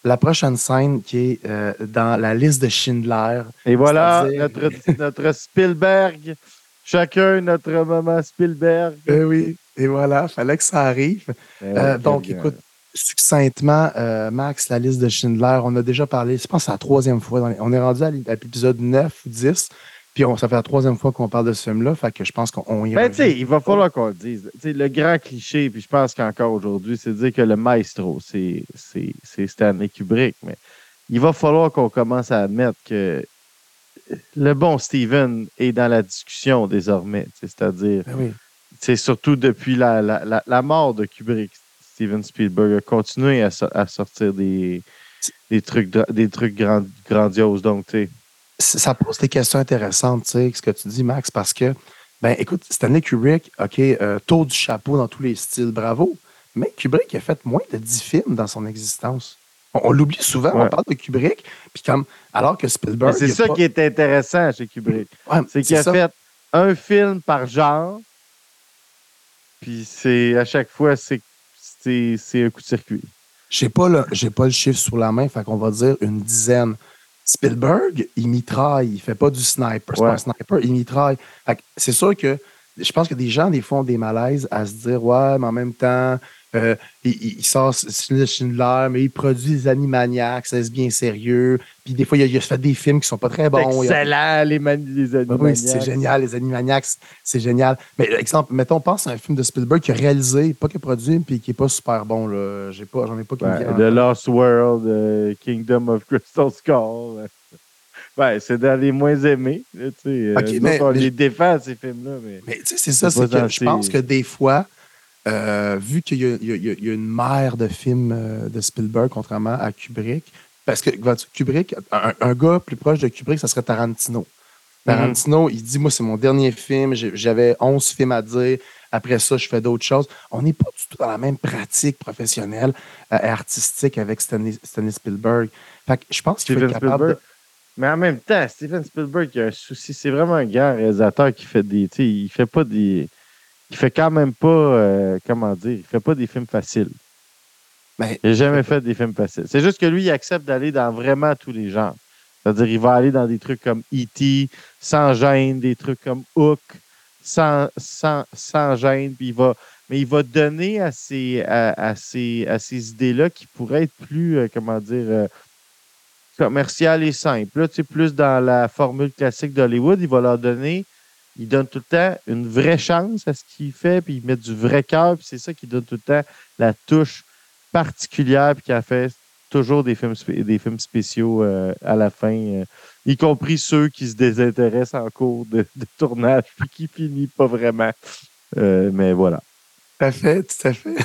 La prochaine scène qui est euh, dans la liste de Schindler. Et voilà, notre, <laughs> notre Spielberg. Chacun notre maman Spielberg. Eh oui, et voilà, fallait que ça arrive. Eh ouais, Euh, donc, écoute, succinctement, euh, Max, la liste de Schindler, on a déjà parlé, je pense que c'est la troisième fois. dans les- on est rendu à l'épisode 9 ou 10, puis on, ça fait la troisième fois qu'on parle de ce film-là, fait que je pense qu'on y Ben, tu sais, il va falloir qu'on le dise. Tu sais, le grand cliché, puis je pense qu'encore aujourd'hui, c'est de dire que le maestro, c'est Stanley Kubrick. Mais il va falloir qu'on commence à admettre que le bon Steven est dans la discussion désormais. C'est-à-dire, Ben oui. c'est surtout depuis la, la, la, la mort de Kubrick, Steven Spielberg a continué à, so- à sortir des, des trucs, dra- des trucs grand- grandioses. Donc, tu sais, Ça pose des questions intéressantes, tu sais, ce que tu dis, Max, parce que, ben écoute, Stanley Kubrick, OK, euh, tour du chapeau dans tous les styles, bravo, mais Kubrick a fait moins de 10 films dans son existence. On, on l'oublie souvent, on parle de Kubrick, puis comme, alors que Spielberg. C'est ça pas- qui est intéressant chez Kubrick. Ouais, C'est qu'il a ça. fait un film par genre, puis c'est à chaque fois, c'est un coup de circuit. J'ai pas, le, j'ai pas le chiffre sous la main, fait qu'on va dire une dizaine. Spielberg, il mitraille, il fait pas du sniper. C'est Ouais. pas un sniper, il mitraille. C'est sûr que je pense que des gens, des fois, ont des malaises à se dire Ouais, mais en même temps, euh, il, il- sort Schindler, mais il produit des Animaniacs, ça c'est bien sérieux. Puis des fois, il a, il a fait des films qui sont pas très bons. Il a- Excellent, les, les Ben animaux. oui, c'est génial, les Animaniacs, c'est génial. Mais exemple, mettons, pense à un film de Spielberg qui a réalisé, pas qui a produit, puis qui est pas super bon. Là. J'ai pas, j'en ai pas qui The. Lost World, euh, Kingdom of Crystal Skull. <laughs> Ouais, c'est dans les moins aimés. là, tu sais, euh, mais- on mais- les défend, ces films-là. Mais... Mais tu sais, c'est ça, C'est que je pense que des fois, euh, vu qu'il y, a- y y y une mer de films euh, de Spielberg, contrairement à Kubrick, parce que Kubrick, un, un gars plus proche de Kubrick, ça serait Tarantino. Tarantino, il dit, moi, c'est mon dernier film, j'avais 11 films à dire, après ça, je fais d'autres choses. On n'est pas du tout dans la même pratique professionnelle euh, et artistique avec Stanley, Stanley Spielberg. Fait que je pense qu'il faut Steven être capable Spielberg. Mais en même temps, Steven Spielberg il a un souci. C'est vraiment un grand réalisateur qui fait des. Tu sais, il fait pas des. Il fait quand même pas. euh, comment dire Il fait pas des films faciles. Mais- il n'a jamais fait des films faciles. C'est juste que lui, il accepte d'aller dans vraiment tous les genres. C'est-à-dire, il va aller dans des trucs comme E.T., sans gêne, des trucs comme Hook, sans, sans, sans gêne, puis il va. Mais il va donner à ces, à, à ces, à ces idées-là qui pourraient être plus, euh, comment dire, euh, commercial et simple. Là, tu sais, plus dans la formule classique d'Hollywood, il va leur donner, il donne tout le temps une vraie chance à ce qu'il fait, puis il met du vrai cœur, puis c'est ça qui donne tout le temps la touche particulière, puis qui a fait toujours des films, des spéciaux euh, à la fin, euh, y compris ceux qui se désintéressent en cours de, tournage, puis qui finissent pas vraiment. Euh, mais voilà. Tout à fait, tout à fait.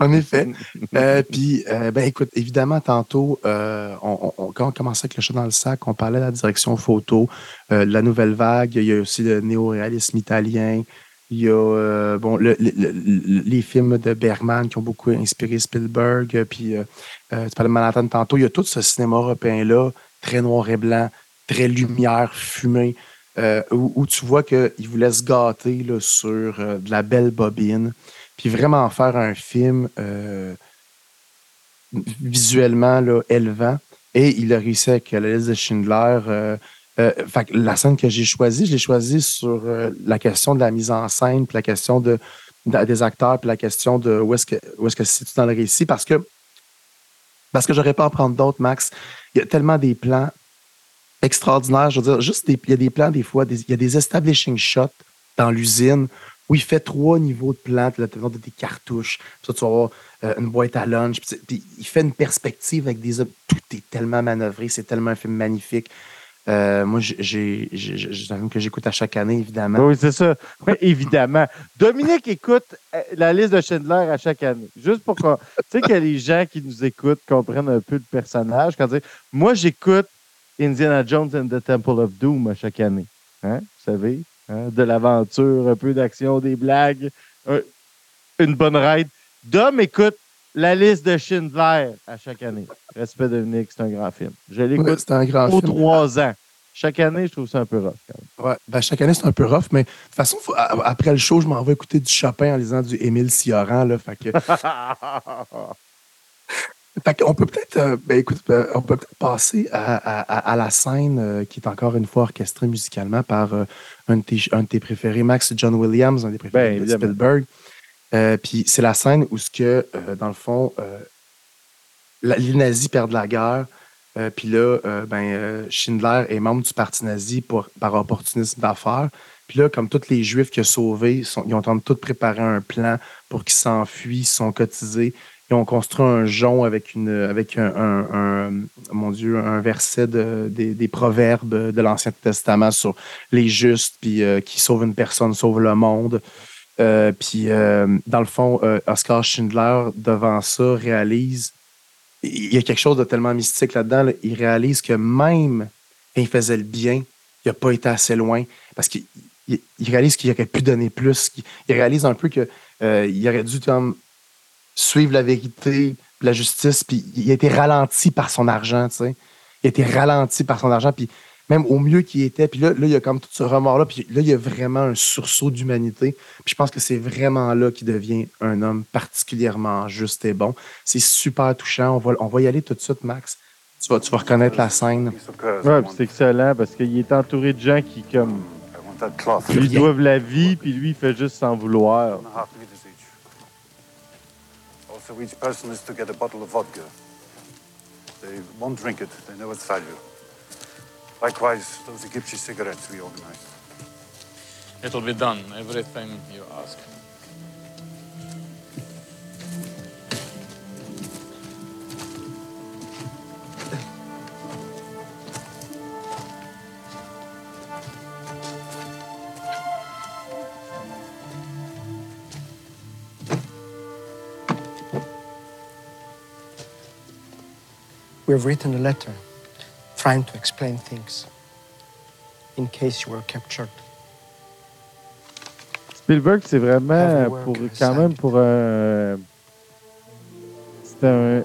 En effet. <laughs> Euh, puis, euh, ben, écoute, évidemment, tantôt, euh, on, on- quand on commençait avec le chat dans le sac, on parlait de la direction photo, de la nouvelle vague. Il y a aussi le néo-réalisme italien. Il y a bon, le- le- le- les films de Bergman qui ont beaucoup inspiré Spielberg. Puis, tu parlais de Manhattan tantôt. Il y a tout ce cinéma européen-là, très noir et blanc, très lumière, fumée, où, où tu vois qu'il voulait se gâter là, sur de la belle bobine puis vraiment faire un film euh, visuellement là, élevant. Et il a réussi avec la liste de Schindler. euh, euh, la scène que j'ai choisie, je l'ai choisie sur la question de la mise en scène, puis la question de, de- des acteurs, puis la question de où est-ce que où est-ce que c'est tout dans le récit, parce que parce que j'aurais pas en prendre d'autres, Max. Il y a tellement des plans extraordinaires. Je veux dire, juste des, il y a des plans des fois, il y a des establishing shots dans l'usine où il fait trois niveaux de là, tu des cartouches, puis tu vas euh, une boîte à lunch, il fait une perspective avec des... ob- Tout est tellement manœuvré, c'est tellement un film magnifique. Euh, moi, j'ai- que j'écoute à chaque année, évidemment. Oui, c'est ça. Oui, évidemment. Dominique écoute euh, la liste de Schindler à chaque année. Juste pour qu'on- tu sais que les gens qui nous écoutent comprennent un peu le personnage. Moi, j'écoute Indiana Jones and the Temple of Doom à chaque année. Hein? Vous savez? Hein? De l'aventure, un peu d'action, des blagues, un- une bonne ride. Dom écoute la liste de Schindler à chaque année. Respect Dominique, c'est un grand film. Je Ouais, l'écoute grand aux trois ans. Chaque année, je trouve ça un peu rough. Quand même. Ouais, ben, chaque année, c'est un peu rough, mais de toute façon, faut- après le show, je m'en vais écouter du Chopin en lisant du Émile Cioran. Là, fait que, <laughs> Fait qu'on peut peut-être, euh, ben, écoute, euh, on peut peut-être passer à, à- à- à la scène euh, qui est encore une fois orchestrée musicalement par euh, un, de tes, un de tes préférés, Max John Williams, un des préférés Ben, de. Spielberg. Euh, Puis c'est la scène où ce que, euh, dans le fond, euh, la- les nazis perdent la guerre. Puis là, ben, Schindler est membre du parti nazi pour, par opportunisme d'affaires. Puis là, comme tous les Juifs qu'il a sauvés, sont- ils ont tenté de tout préparer un plan pour qu'ils s'enfuient, ils sont cotisés. Ils ont construit un jonc avec, une, avec un, mon Dieu, un verset de- des, des proverbes de l'Ancien Testament sur les justes, puis euh, qui sauvent une personne, sauve le monde. Euh, puis, euh, dans le fond, Oscar Schindler, devant ça, réalise. Il y a quelque chose de tellement mystique là-dedans. là. Il réalise que même quand il faisait le bien, il n'a pas été assez loin parce qu'il il- réalise qu'il aurait pu donner plus. Il réalise un peu qu'il aurait dû comme, suivre la vérité, la justice, puis il a été ralenti par son argent, tu sais. Il a été ralenti par son argent, puis même au mieux qu'il était, puis là, là, il y a comme tout ce remords-là, puis là, il y a vraiment un sursaut d'humanité. Puis je pense que c'est vraiment là qu'il devient un homme particulièrement juste et bon. C'est super touchant. On va, on va y aller tout de suite, Max. Tu vas, tu vas reconnaître la scène. Ouais, puis c'est excellent parce qu'il est entouré de gens qui, comme, I want that cloth. lui doivent la vie, puis lui, il fait juste s'en vouloir. Liters each. Person is to get a bottle of vodka. They won't drink it. They know its value. Likewise, those Egyptian cigarettes we organized. It will be done, everything you ask. We have written a letter trying to explain things in case you were captured. Spielberg, c'est vraiment pour quand même pour un. C'est un,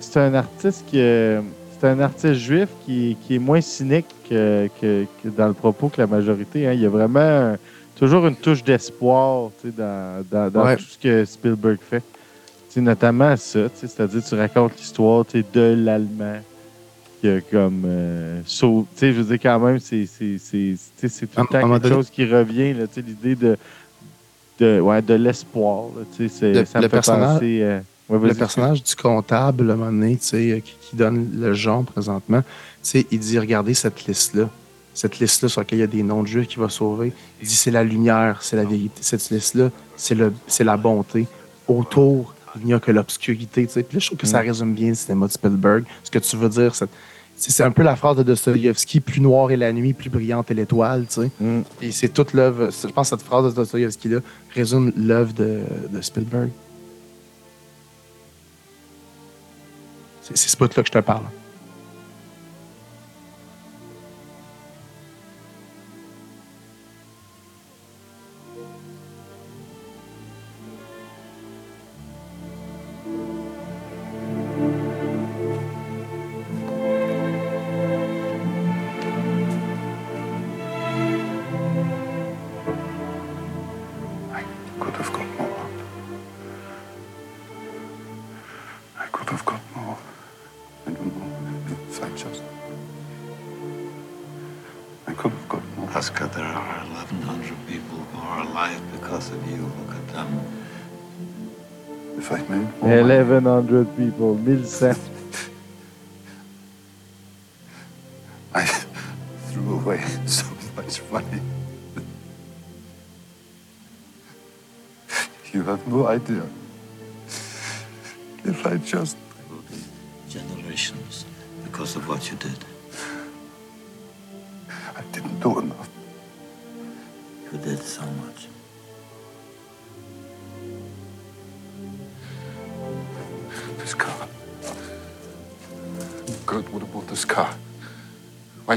c'est un artiste qui est- c'est un artiste juif qui, qui est moins cynique que, que- que dans le propos que la majorité. hein. Il y a vraiment un- toujours une touche d'espoir tu sais, dans, dans- dans Ouais. tout ce que Spielberg fait. Sais, notamment ça, c'est-à-dire tu racontes l'histoire de l'Allemand qui a comme euh, tu sais, je veux dire quand même c'est c'est c'est- tu sais, c'est tout le temps quelque donné- chose qui revient là, tu sais, l'idée de de ouais de l'espoir tu sais, Le- ça me le fait personnage- penser euh, ouais, Le personnage du comptable, à un moment donné, tu sais, euh, qui, qui donne le genre présentement, tu sais, il dit Regardez cette liste-là. Cette liste-là sur laquelle il y a des noms de juifs qui va sauver. Il dit C'est la lumière, c'est la vérité. Cette liste-là, c'est le- c'est la bonté. Autour, il n'y a que l'obscurité. Puis là, je trouve que ça résume bien le cinéma de Spielberg. Ce que tu veux dire, c'est un peu la phrase de Dostoïevski plus noire est la nuit, plus brillante est l'étoile. tu sais. Mm. Et c'est toute l'œuvre. Je pense que cette phrase de Dostoïevski-là résume l'œuvre de, de Spielberg. C'est c'est ce bout-là que je te parle. 100 people, Millsap. I threw away so much money. You have no idea. If I just. Generations because of what you did.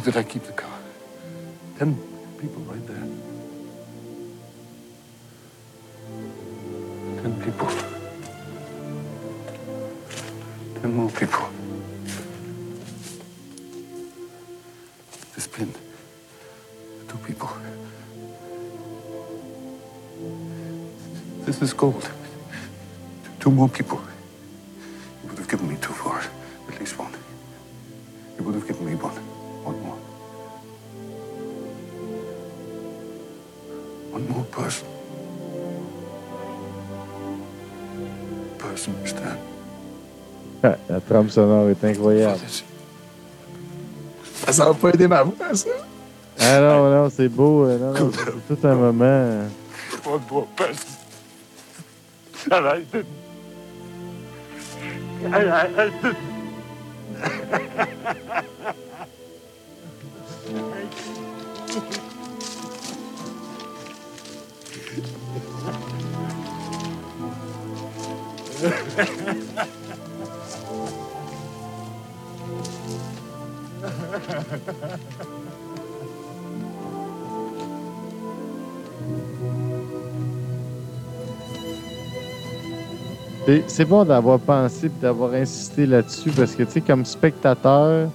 Did I keep the car? Ten trame sonore est incroyable. Ça va pas aider ma voix, ça. Ah non, non, c'est beau. euh, Non, non, c'est tout un moment. euh. One more person. And I didn't. C'est- bon d'avoir pensé et d'avoir insisté là-dessus parce que, tu sais, comme spectateur,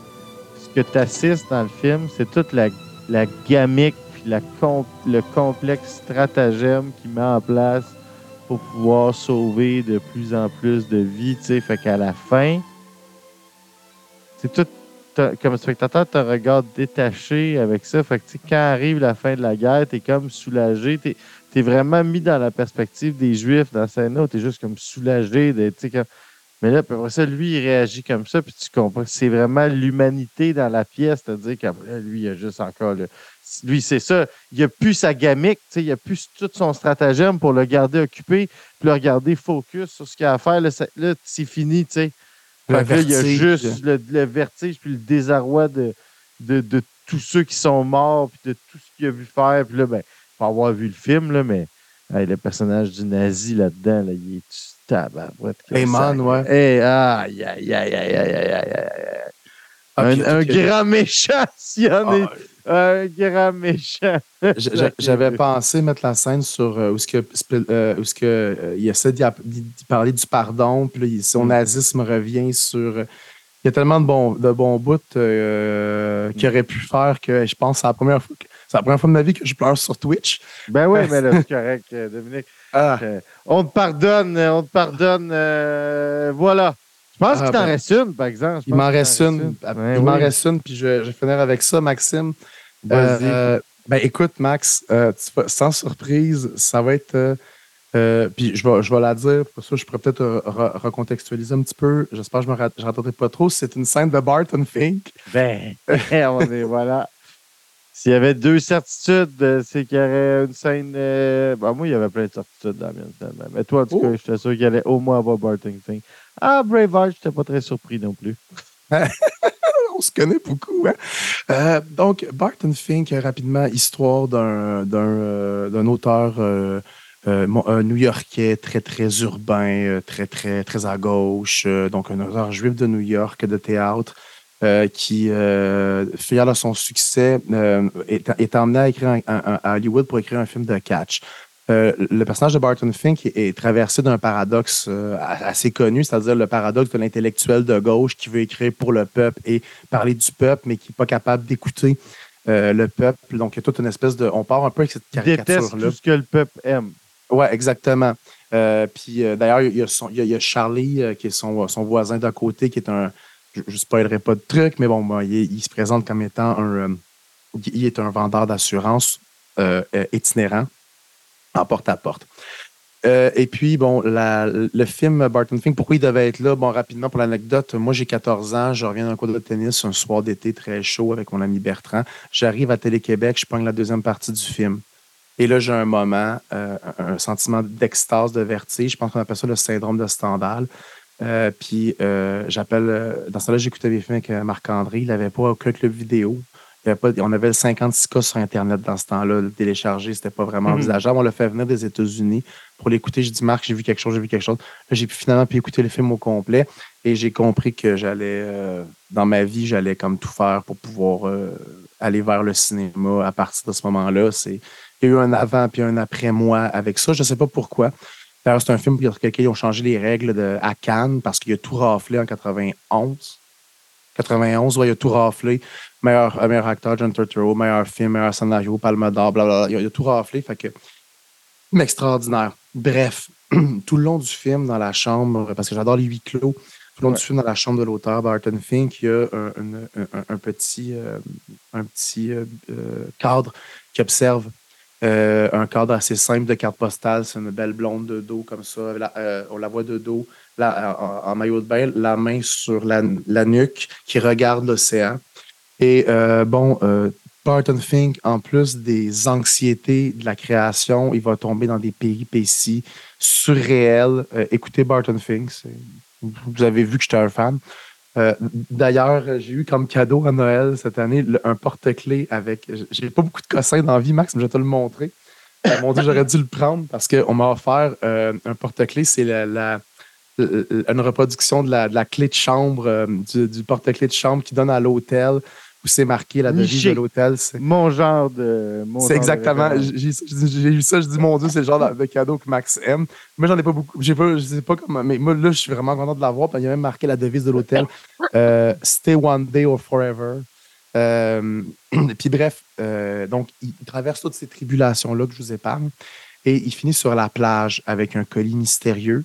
ce que tu assistes dans le film, c'est toute la, la gamique puis la com- le complexe stratagème qu'il met en place pour pouvoir sauver de plus en plus de vies, tu sais. Fait qu'à la fin, c'est tout. Comme spectateur, tu regard détaché avec ça. Fait que, tu sais, quand arrive la fin de la guerre, tu es comme soulagé. Tu es, vraiment mis dans la perspective des Juifs dans cette scène-là. Tu es juste comme soulagé. d'être, comme- Mais là, après ça, lui, il réagit comme ça. Puis tu comprends que c'est vraiment l'humanité dans la pièce. C'est-à-dire que là, lui, il a juste encore le. Lui, c'est ça. Il a plus sa gamique. tu sais, Il a plus tout son stratagème pour le garder occupé. Puis le regarder focus sur ce qu'il a à faire. Là, c'est fini. tu sais. Il y a juste le, le vertige puis le désarroi de, de, de tous ceux qui sont morts puis de tout ce qu'il a vu faire. Puis là, ben, pas avoir vu le film, là, mais hey, le personnage du nazi là-dedans, là, il est tabarouette. Hey man, ouais. Hey, aïe, aïe, aïe, aïe, aïe, aïe, aïe. Un, un grand méchant, s'il y en a. Un grand méchant. J'avais pensé mettre la scène sur euh, où, que, euh, où que, euh, il essaie d'y parler du pardon, puis son mm. nazisme revient sur. Il y a tellement de bons, de bons bouts qu'il mm. aurait pu faire que je pense que c'est la première fois que c'est la première fois de ma vie que je pleure sur Twitch. Ben oui, mais là, <laughs> c'est correct, euh, Dominique. Ah. Euh, on te pardonne, euh, on te pardonne. euh, voilà. Je pense Ah, qu'il t'en ben, reste une, par exemple. Je Il pense m'en reste une. Il m'en reste une, puis je, je vais finir avec ça, Maxime. Vas-y. Euh, ben écoute, Max, tu sans surprise, ça va être. euh, puis je vais, je vais la dire, pour ça, je pourrais peut-être re- recontextualiser un petit peu. J'espère que je ne me pas trop. C'est une scène de Barton Fink. Ben, <laughs> on est, voilà. S'il y avait deux certitudes, euh, c'est qu'il y aurait une scène. euh, ben, moi, il y avait plein de certitudes dans la mienne, finalement. Mais toi, en tout Oh. cas, j'étais sûr qu'il allait au moins avoir Barton Fink. Ah, Braveheart, j'étais pas très surpris non plus. <laughs> On se connaît beaucoup. Hein? Euh, donc, Barton Fink, rapidement, histoire d'un d'un, euh, d'un auteur euh, new-yorkais très, très urbain, très, très, très à gauche. donc, un auteur juif de New York de théâtre. Euh, qui, euh, fier de son succès, euh, est, est emmené à écrire un- un- à Hollywood pour écrire un film de catch. Euh, le personnage de Barton Fink est, est traversé d'un paradoxe assez connu, c'est-à-dire le paradoxe de l'intellectuel de gauche qui veut écrire pour le peuple et parler du peuple, mais qui n'est pas capable d'écouter le peuple. Donc, il y a toute une espèce de. On part un peu avec cette Il déteste caricature-là. tout ce que le peuple aime. Oui, exactement. Puis d'ailleurs, il y, a son- il y a- il y a Charlie, qui est son, son voisin d'à côté, qui est un. Je ne spoilerai pas de truc, mais bon, il, se présente comme étant un. euh, il est un vendeur d'assurance euh, euh, itinérant en porte-à-porte. Et puis, bon, le film Barton Fink, pourquoi il devait être là? Bon, rapidement, pour l'anecdote, moi, j'ai 14 ans, je reviens d'un cours de tennis un soir d'été très chaud avec mon ami Bertrand. J'arrive à Télé-Québec, je pogne la deuxième partie du film. Et là, j'ai un moment, un un sentiment d'extase, de vertige. Je pense qu'on appelle ça le syndrome de Stendhal. Euh, puis, euh, j'appelle. euh, dans ce temps-là, j'écoutais des films avec Marc-André. Il n'avait pas aucun club vidéo. Il avait pas, on avait le 56K sur Internet dans ce temps-là. Le télécharger, c'était pas vraiment Mhm. envisageable. On l'a fait venir des États-Unis pour l'écouter. J'ai dit, Marc, j'ai vu quelque chose, j'ai vu quelque chose. Là, j'ai finalement pu écouter le film au complet et j'ai compris que j'allais, euh, dans ma vie, j'allais comme tout faire pour pouvoir euh, aller vers le cinéma à partir de ce moment-là. C'est, il y a eu un avant puis un après moi avec ça. Je ne sais pas pourquoi. D'ailleurs, c'est un film pour lequel ils ont changé les règles de, à Cannes parce qu'il a tout raflé en 91. 91, ouais, il a tout raflé. Meilleur, euh, meilleur acteur, John Turturro, meilleur film, meilleur scénario, Palme d'Or, blablabla. Il a, il a tout raflé. Fait que, extraordinaire. Bref, <clears throat> tout le long du film, dans la chambre, parce que j'adore les huis clos, tout le long Ouais. du film, dans la chambre de l'auteur, Barton Fink, il y a un, une- un- un petit, euh, un petit euh, euh, cadre qui observe euh, un cadre assez simple de carte postale. C'est une belle blonde de dos comme ça. Euh, on la voit de dos, en, maillot de bain, la main sur la, nuque, qui regarde l'océan. Et euh, bon, Barton Fink, en plus des anxiétés de la création, il va tomber dans des péripéties surréelles. Écoutez Barton Fink, vous avez vu que j'étais un fan. Euh, D'ailleurs, j'ai eu comme cadeau à Noël cette année un porte-clés avec. J'ai pas beaucoup de cossins dans la vie, Max, mais je vais te le montrer. Euh, mon Dieu, j'aurais dû le prendre parce qu'on m'a offert euh, un porte-clés. C'est la, une reproduction de la, clé de chambre, du, du porte-clés de chambre qui donne à l'hôtel où c'est marqué la devise de l'hôtel. C'est Mon genre de. mon c'est exactement. J'ai eu ça, je dis mon Dieu, c'est le genre de cadeau que Max aime. Moi, j'en ai pas beaucoup. J'ai pas, je sais pas comment. Mais moi, là, je suis vraiment content de l'avoir. Il y a même marqué la devise de l'hôtel <laughs> euh, Stay one day or forever. Euh, <clears throat> puis bref, euh, donc, il traverse toutes ces tribulations-là que je vous épargne. Et il finit sur la plage avec un colis mystérieux,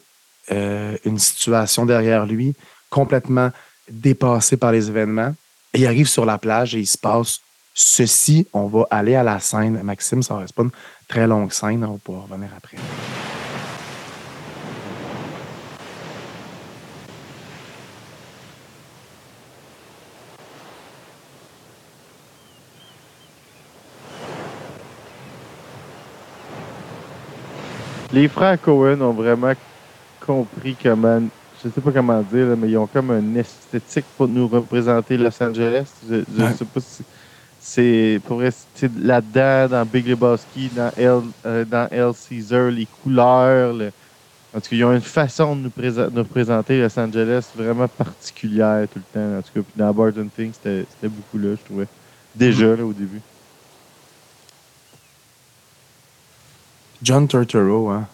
une situation derrière lui, complètement dépassé par les événements. Il arrive sur la plage et il se passe ceci. On va aller à la scène. Maxime, ça reste pas une très longue scène. On va pouvoir revenir après. Les frères Cohen ont vraiment compris comment, je sais pas comment dire, là, mais ils ont comme une esthétique pour nous représenter Los Angeles. Je, je Ouais. sais pas si c'est pour c'est là-dedans, dans Big Lebowski, dans L, euh, dans Caesar, les couleurs. le- En tout cas, ils ont une façon de nous, présa- de nous représenter Los Angeles vraiment particulière tout le temps. En tout cas, puis dans Barton c'était c'était beaucoup là, je trouvais. Déjà, là, au début. John Turturro, hein?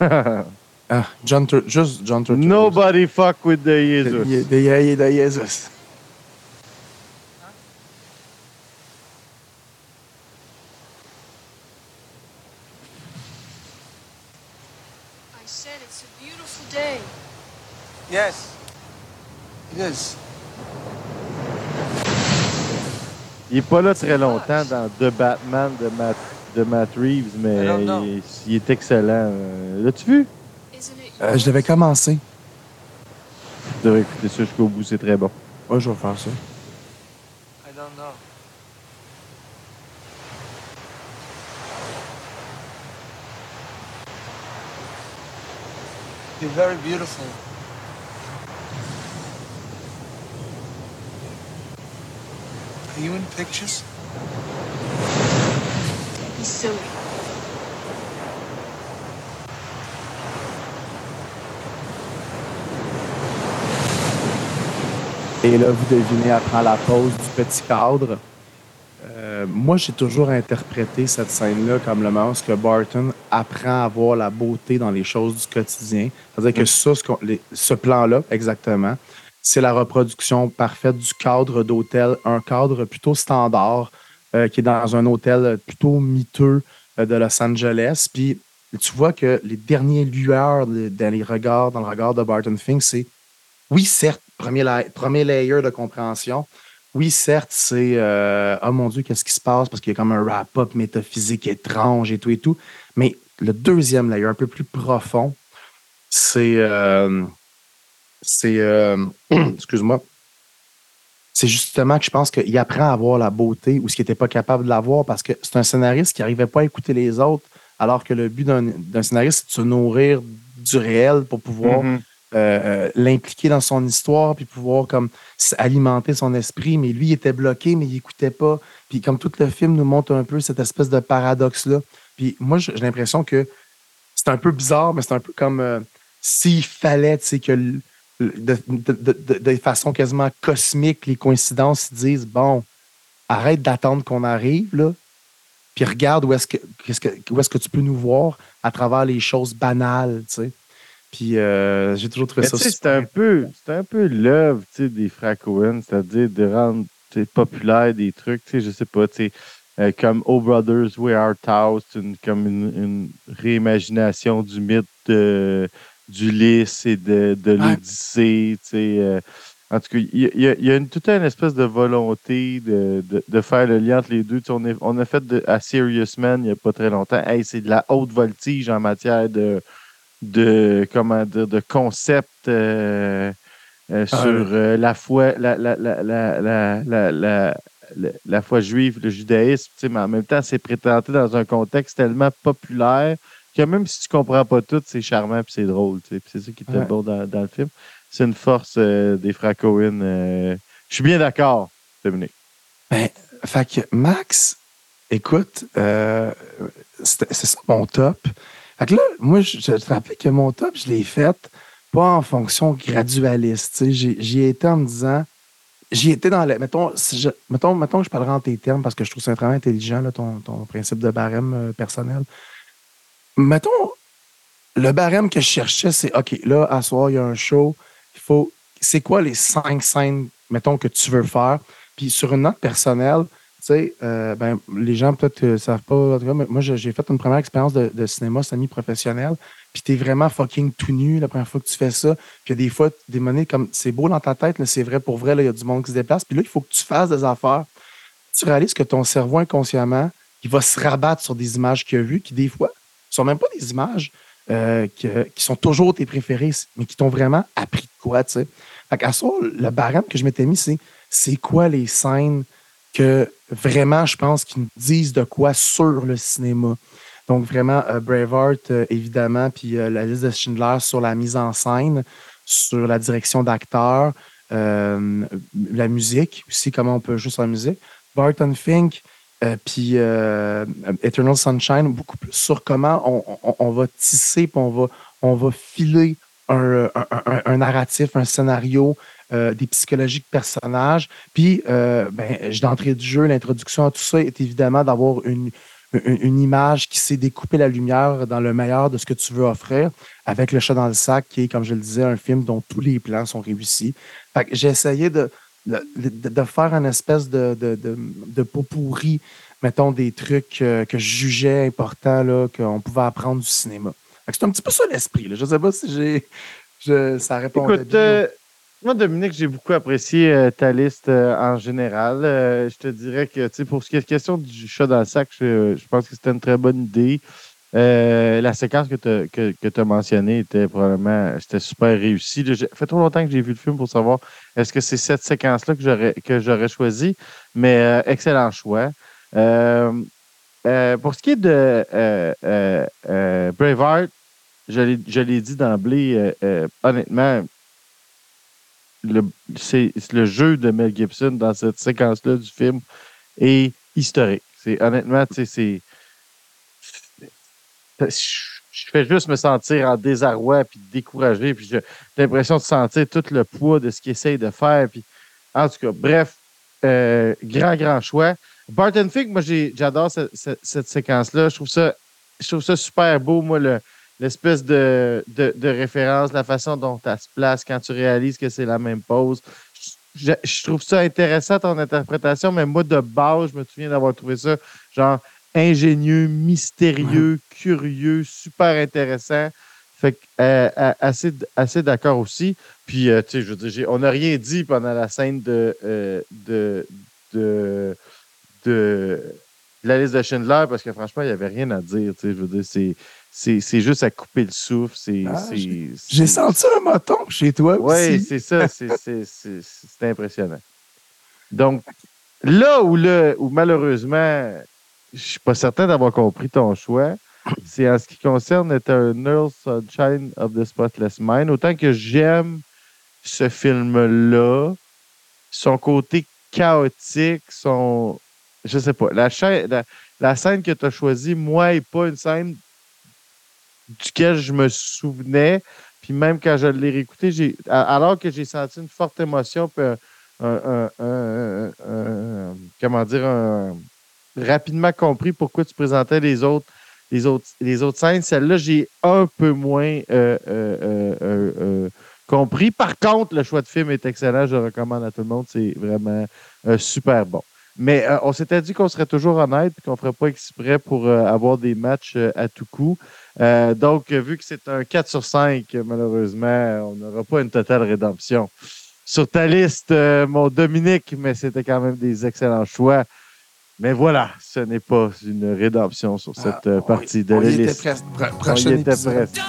<laughs> Ah, John Tur- juste John Turturro. Nobody fuck with the Jesus. De, de, de, de Jesus. I said it's a beautiful day. Yes, it is. Il est pas là très longtemps dans The Batman de Matt, de Matt Reeves, mais il, il est excellent. Euh, L'as-tu vu? Euh, je devais commencer. Tu devrais écouter ça jusqu'au bout, c'est très bon. Ouais, je vais faire ça. I don't know. You're very beautiful. Are you in pictures? He's silly. Et là, vous devinez, après la pause du petit cadre, euh, moi, j'ai toujours interprété cette scène-là comme le moment où Barton apprend à voir la beauté dans les choses du quotidien. C'est-à-dire que ça, ce, qu'on- les- ce plan-là, exactement, c'est la reproduction parfaite du cadre d'hôtel, un cadre plutôt standard euh, qui est dans un hôtel plutôt miteux euh, de Los Angeles. Puis tu vois que les dernières lueurs de- dans les regards, dans le regard de Barton Fink, c'est oui, certes, premier, la- premier layer de compréhension. Oui, certes, c'est euh, oh mon Dieu, qu'est-ce qui se passe? Parce qu'il y a comme un wrap-up métaphysique étrange et tout et tout. Mais le deuxième layer, un peu plus profond, c'est. euh, c'est. euh, <clears throat> excuse-moi. C'est justement que je pense qu'il apprend à voir la beauté ou ce qu'il n'était pas capable de la voir parce que c'est un scénariste qui n'arrivait pas à écouter les autres, alors que le but d'un scénariste, c'est de se nourrir du réel pour pouvoir Mhm. Euh, euh, l'impliquer dans son histoire, puis pouvoir comme alimenter son esprit. Mais lui, il était bloqué, mais il n'écoutait pas. Puis comme tout le film nous montre un peu cette espèce de paradoxe-là. Puis moi, j'ai l'impression que c'est un peu bizarre, mais c'est un peu comme euh, s'il fallait, tu que de, façon quasiment cosmique, les coïncidences se disent, bon, arrête d'attendre qu'on arrive, là, puis regarde où est-ce que, qu'est-ce que, où est-ce que tu peux nous voir à travers les choses banales, tu sais. Puis euh, j'ai toujours trouvé ça c'est un peu, un peu l'œuvre des frères Cohen, c'est-à-dire de rendre populaire des trucs, je sais pas, euh, comme Oh Brothers, We Are House, une, comme une, une réimagination du mythe de- d'Ulysse et de, de l'Odyssée, euh, en tout cas, il y, a- y y une, toute une espèce de volonté de, de, de faire le lien entre les deux. On, est- on a fait de, à Serious Man il n'y a pas très longtemps. Hey, c'est de la haute voltige en matière de, de comment dire de concept euh, euh, Ah, sur euh, la foi la, la, la, la, la, la, la- la- la foi juive, le judaïsme, mais en même temps, c'est présenté dans un contexte tellement populaire que même si tu comprends pas tout, c'est charmant et c'est drôle. Puis C'est ça qui était Ouais. bon dans, dans le film. C'est une force euh, des Cohen. euh. Je suis bien d'accord, Dominique. Ben, fait que Max, écoute, euh, c'est ça mon top. Fait que là, moi, je, te rappelle que mon top, je l'ai fait pas en fonction gradualiste. J'y ai été en me disant, j'y étais dans le. Mettons, si je, mettons, mettons que je parlerai en tes termes parce que je trouve ça vraiment intelligent, ton, ton principe de barème euh, personnel. Mettons, le barème que je cherchais, c'est OK, là, à soir, il y a un show. Il faut. C'est quoi les cinq scènes, mettons, que tu veux faire? Puis sur une note personnelle, sais, euh, ben, les gens peut-être ne savent pas. En tout cas, mais moi, j'ai fait une première expérience de, de cinéma semi-professionnel. Puis t'es vraiment fucking tout nu la première fois que tu fais ça. Puis des fois, des monnaies comme c'est beau dans ta tête, c'est vrai pour vrai, il y a du monde qui se déplace. Puis là, il faut que tu fasses des affaires. Tu réalises que ton cerveau inconsciemment, il va se rabattre sur des images qu'il a vues, qui des fois sont même pas des images euh, qui sont toujours tes préférées, mais qui t'ont vraiment appris de quoi, tu sais. Fait qu'à ça, le barème que je m'étais mis, c'est c'est quoi les scènes que vraiment, je pense, qui nous disent de quoi sur le cinéma. Donc, vraiment, euh, Braveheart, euh, évidemment, puis euh, la liste de Schindler sur la mise en scène, sur la direction d'acteurs, euh, la musique aussi, comment on peut jouer sur la musique. Barton Fink, puis Eternal Sunshine, beaucoup plus sur comment on, va tisser, puis on va, on va filer un- un- un narratif, un scénario, euh, des psychologies de personnages. Puis, euh, ben, d'entrée du jeu, l'introduction à tout ça est évidemment d'avoir une, une, une image qui sait découper la lumière dans le meilleur de ce que tu veux offrir, avec Le chat dans le sac, qui est, comme je le disais, un film dont tous les plans sont réussis. Fait que j'ai essayé de, de, faire une espèce de, de, de, de pot pourri, mettons, des trucs euh, que je jugeais importants, qu'on pouvait apprendre du cinéma. C'est un petit peu ça l'esprit. Je sais pas si j'ai. je- ça répond Écoute, euh, moi, Dominique, j'ai beaucoup apprécié euh, ta liste euh, en général. Euh, je te dirais que, tu sais, pour ce qui est question du chat dans le sac, je, pense que c'était une très bonne idée. La séquence que tu que, que as mentionnée était probablement c'était super réussie. Ça fait trop longtemps que j'ai vu le film pour savoir est-ce que c'est cette séquence-là que j'aurais choisi? Mais excellent choix. Pour ce qui est de Braveheart, je l'ai dit d'emblée, honnêtement, le, le jeu de Mel Gibson dans cette séquence-là du film est historique. C'est honnêtement, tu sais, c'est. Je fais juste me sentir en désarroi puis découragé, puis j'ai l'impression de sentir tout le poids de ce qu'il essaye de faire. Puis, en tout cas, bref, euh, grand, grand choix. Barton Fink, moi, j'adore ce- ce- cette séquence-là. Je trouve ça, je trouve ça super beau, moi, le, l'espèce de, de, de référence, la façon dont elle se place quand tu réalises que c'est la même pose. Je, je trouve ça intéressant, ton interprétation, mais moi, de base, je me souviens d'avoir trouvé ça genre ingénieux, mystérieux, curieux, super intéressant. Fait que, euh, assez, assez d'accord aussi. Puis, euh, tu sais, je veux dire, on n'a rien dit pendant la scène de, euh, de, de, de la liste de Schindler parce que franchement, il n'y avait rien à dire. tu sais, Je veux dire, c'est, c'est, juste à couper le souffle. Ah, J'ai senti un moton chez toi oui, c'est ça. C'est, impressionnant. Donc, là où, le, où malheureusement, je suis pas certain d'avoir compris ton choix, c'est en ce qui concerne Eternal Sunshine of the Spotless Mind. Autant que j'aime ce film-là, son côté chaotique, son. Je sais pas. La, la, la scène que tu as choisie, moi, n'est pas une scène duquel je me souvenais. Puis même quand je l'ai réécouté, alors que j'ai senti une forte émotion, puis un, comment dire, rapidement compris pourquoi tu présentais les autres, les autres, les autres scènes. Celle-là, j'ai un peu moins euh, euh, euh, compris. Par contre, le choix de film est excellent. Je le recommande à tout le monde. C'est vraiment super bon. Mais on s'était dit qu'on serait toujours honnête qu'on ne ferait pas exprès pour avoir des matchs à tout coup. Euh, donc, euh, vu que c'est un 4 sur 5, euh, malheureusement, on n'aura pas une totale rédemption. Sur ta liste, euh, mon Dominique, mais c'était quand même des excellents choix. Mais voilà, ce n'est pas une rédemption sur cette euh, partie de on la y était liste. presque. On prochain y était épisode. presque.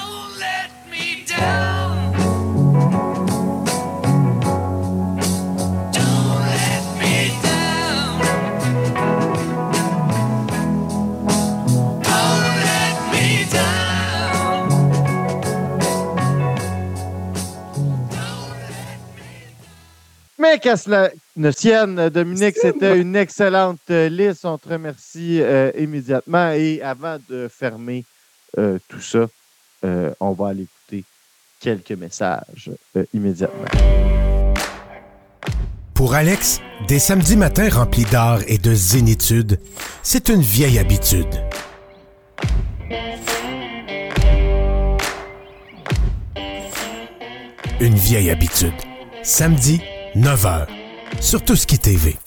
Mais qu'à cela ne tienne, Dominique, c'était une excellente euh, liste. On te remercie euh, immédiatement. Et avant de fermer euh, tout ça, euh, on va aller écouter quelques messages euh, immédiatement. Pour Alex, des samedis matins remplis d'art et de zénitude, c'est une vieille habitude. Une vieille habitude. Samedi, 9h. Sur qui TV.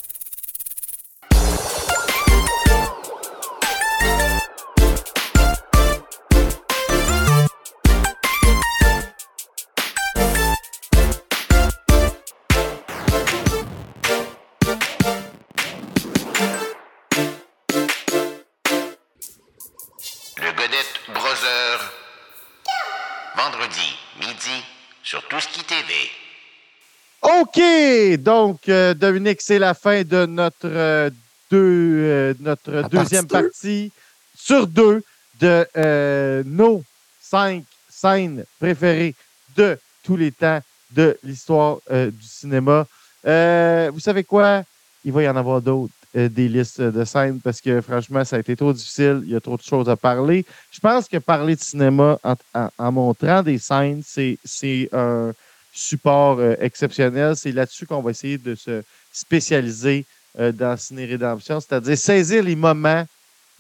Donc, euh, Dominique, c'est la fin de notre, euh, deux, euh, notre partie deuxième deux? partie sur deux de euh, nos cinq scènes préférées de tous les temps de l'histoire du cinéma. Vous savez quoi? Il va y en avoir d'autres, des listes de scènes, parce que franchement, ça a été trop difficile. Il y a trop de choses à parler. Je pense que parler de cinéma en, en- en montrant des scènes, c'est c'est un support euh, exceptionnel. C'est là-dessus qu'on va essayer de se spécialiser euh, dans Ciné Rédemption, c'est-à-dire saisir les moments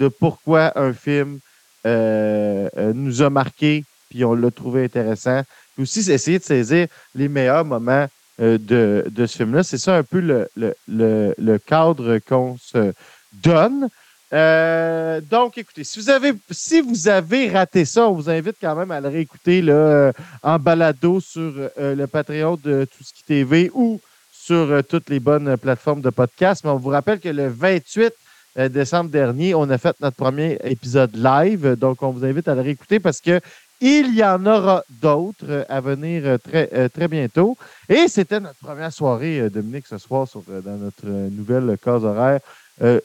de pourquoi un film euh, nous a marqué, puis on l'a trouvé intéressant. Puis aussi, essayer de saisir les meilleurs moments de, ce film-là. C'est ça un peu le cadre qu'on se donne. Euh, donc, écoutez, si vous avez si vous avez raté ça, on vous invite quand même à le réécouter euh, en balado sur euh, le Patreon de Tout ce qui TV ou sur toutes les bonnes plateformes de podcast. Mais on vous rappelle que le 28 euh, décembre dernier, on a fait notre premier épisode live. Donc, on vous invite à le réécouter parce que il y en aura d'autres à venir très, très bientôt. Et c'était notre première soirée, Dominique, ce soir, dans notre nouvelle case horaire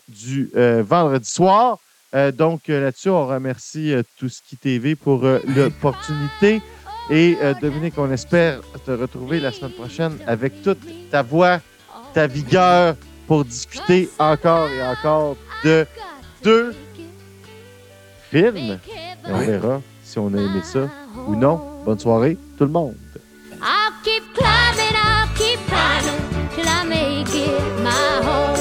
du euh, vendredi soir. Euh, donc, euh, là-dessus, on remercie euh, Tout qui TV pour euh, l'opportunité. Et euh, Dominique, on espère te retrouver la semaine prochaine avec toute ta voix, ta vigueur pour discuter encore et encore de deux films. Et on verra si on a aimé ça ou non. Bonne soirée, tout le monde. I'll keep climbing, I'll keep climbing till I make it my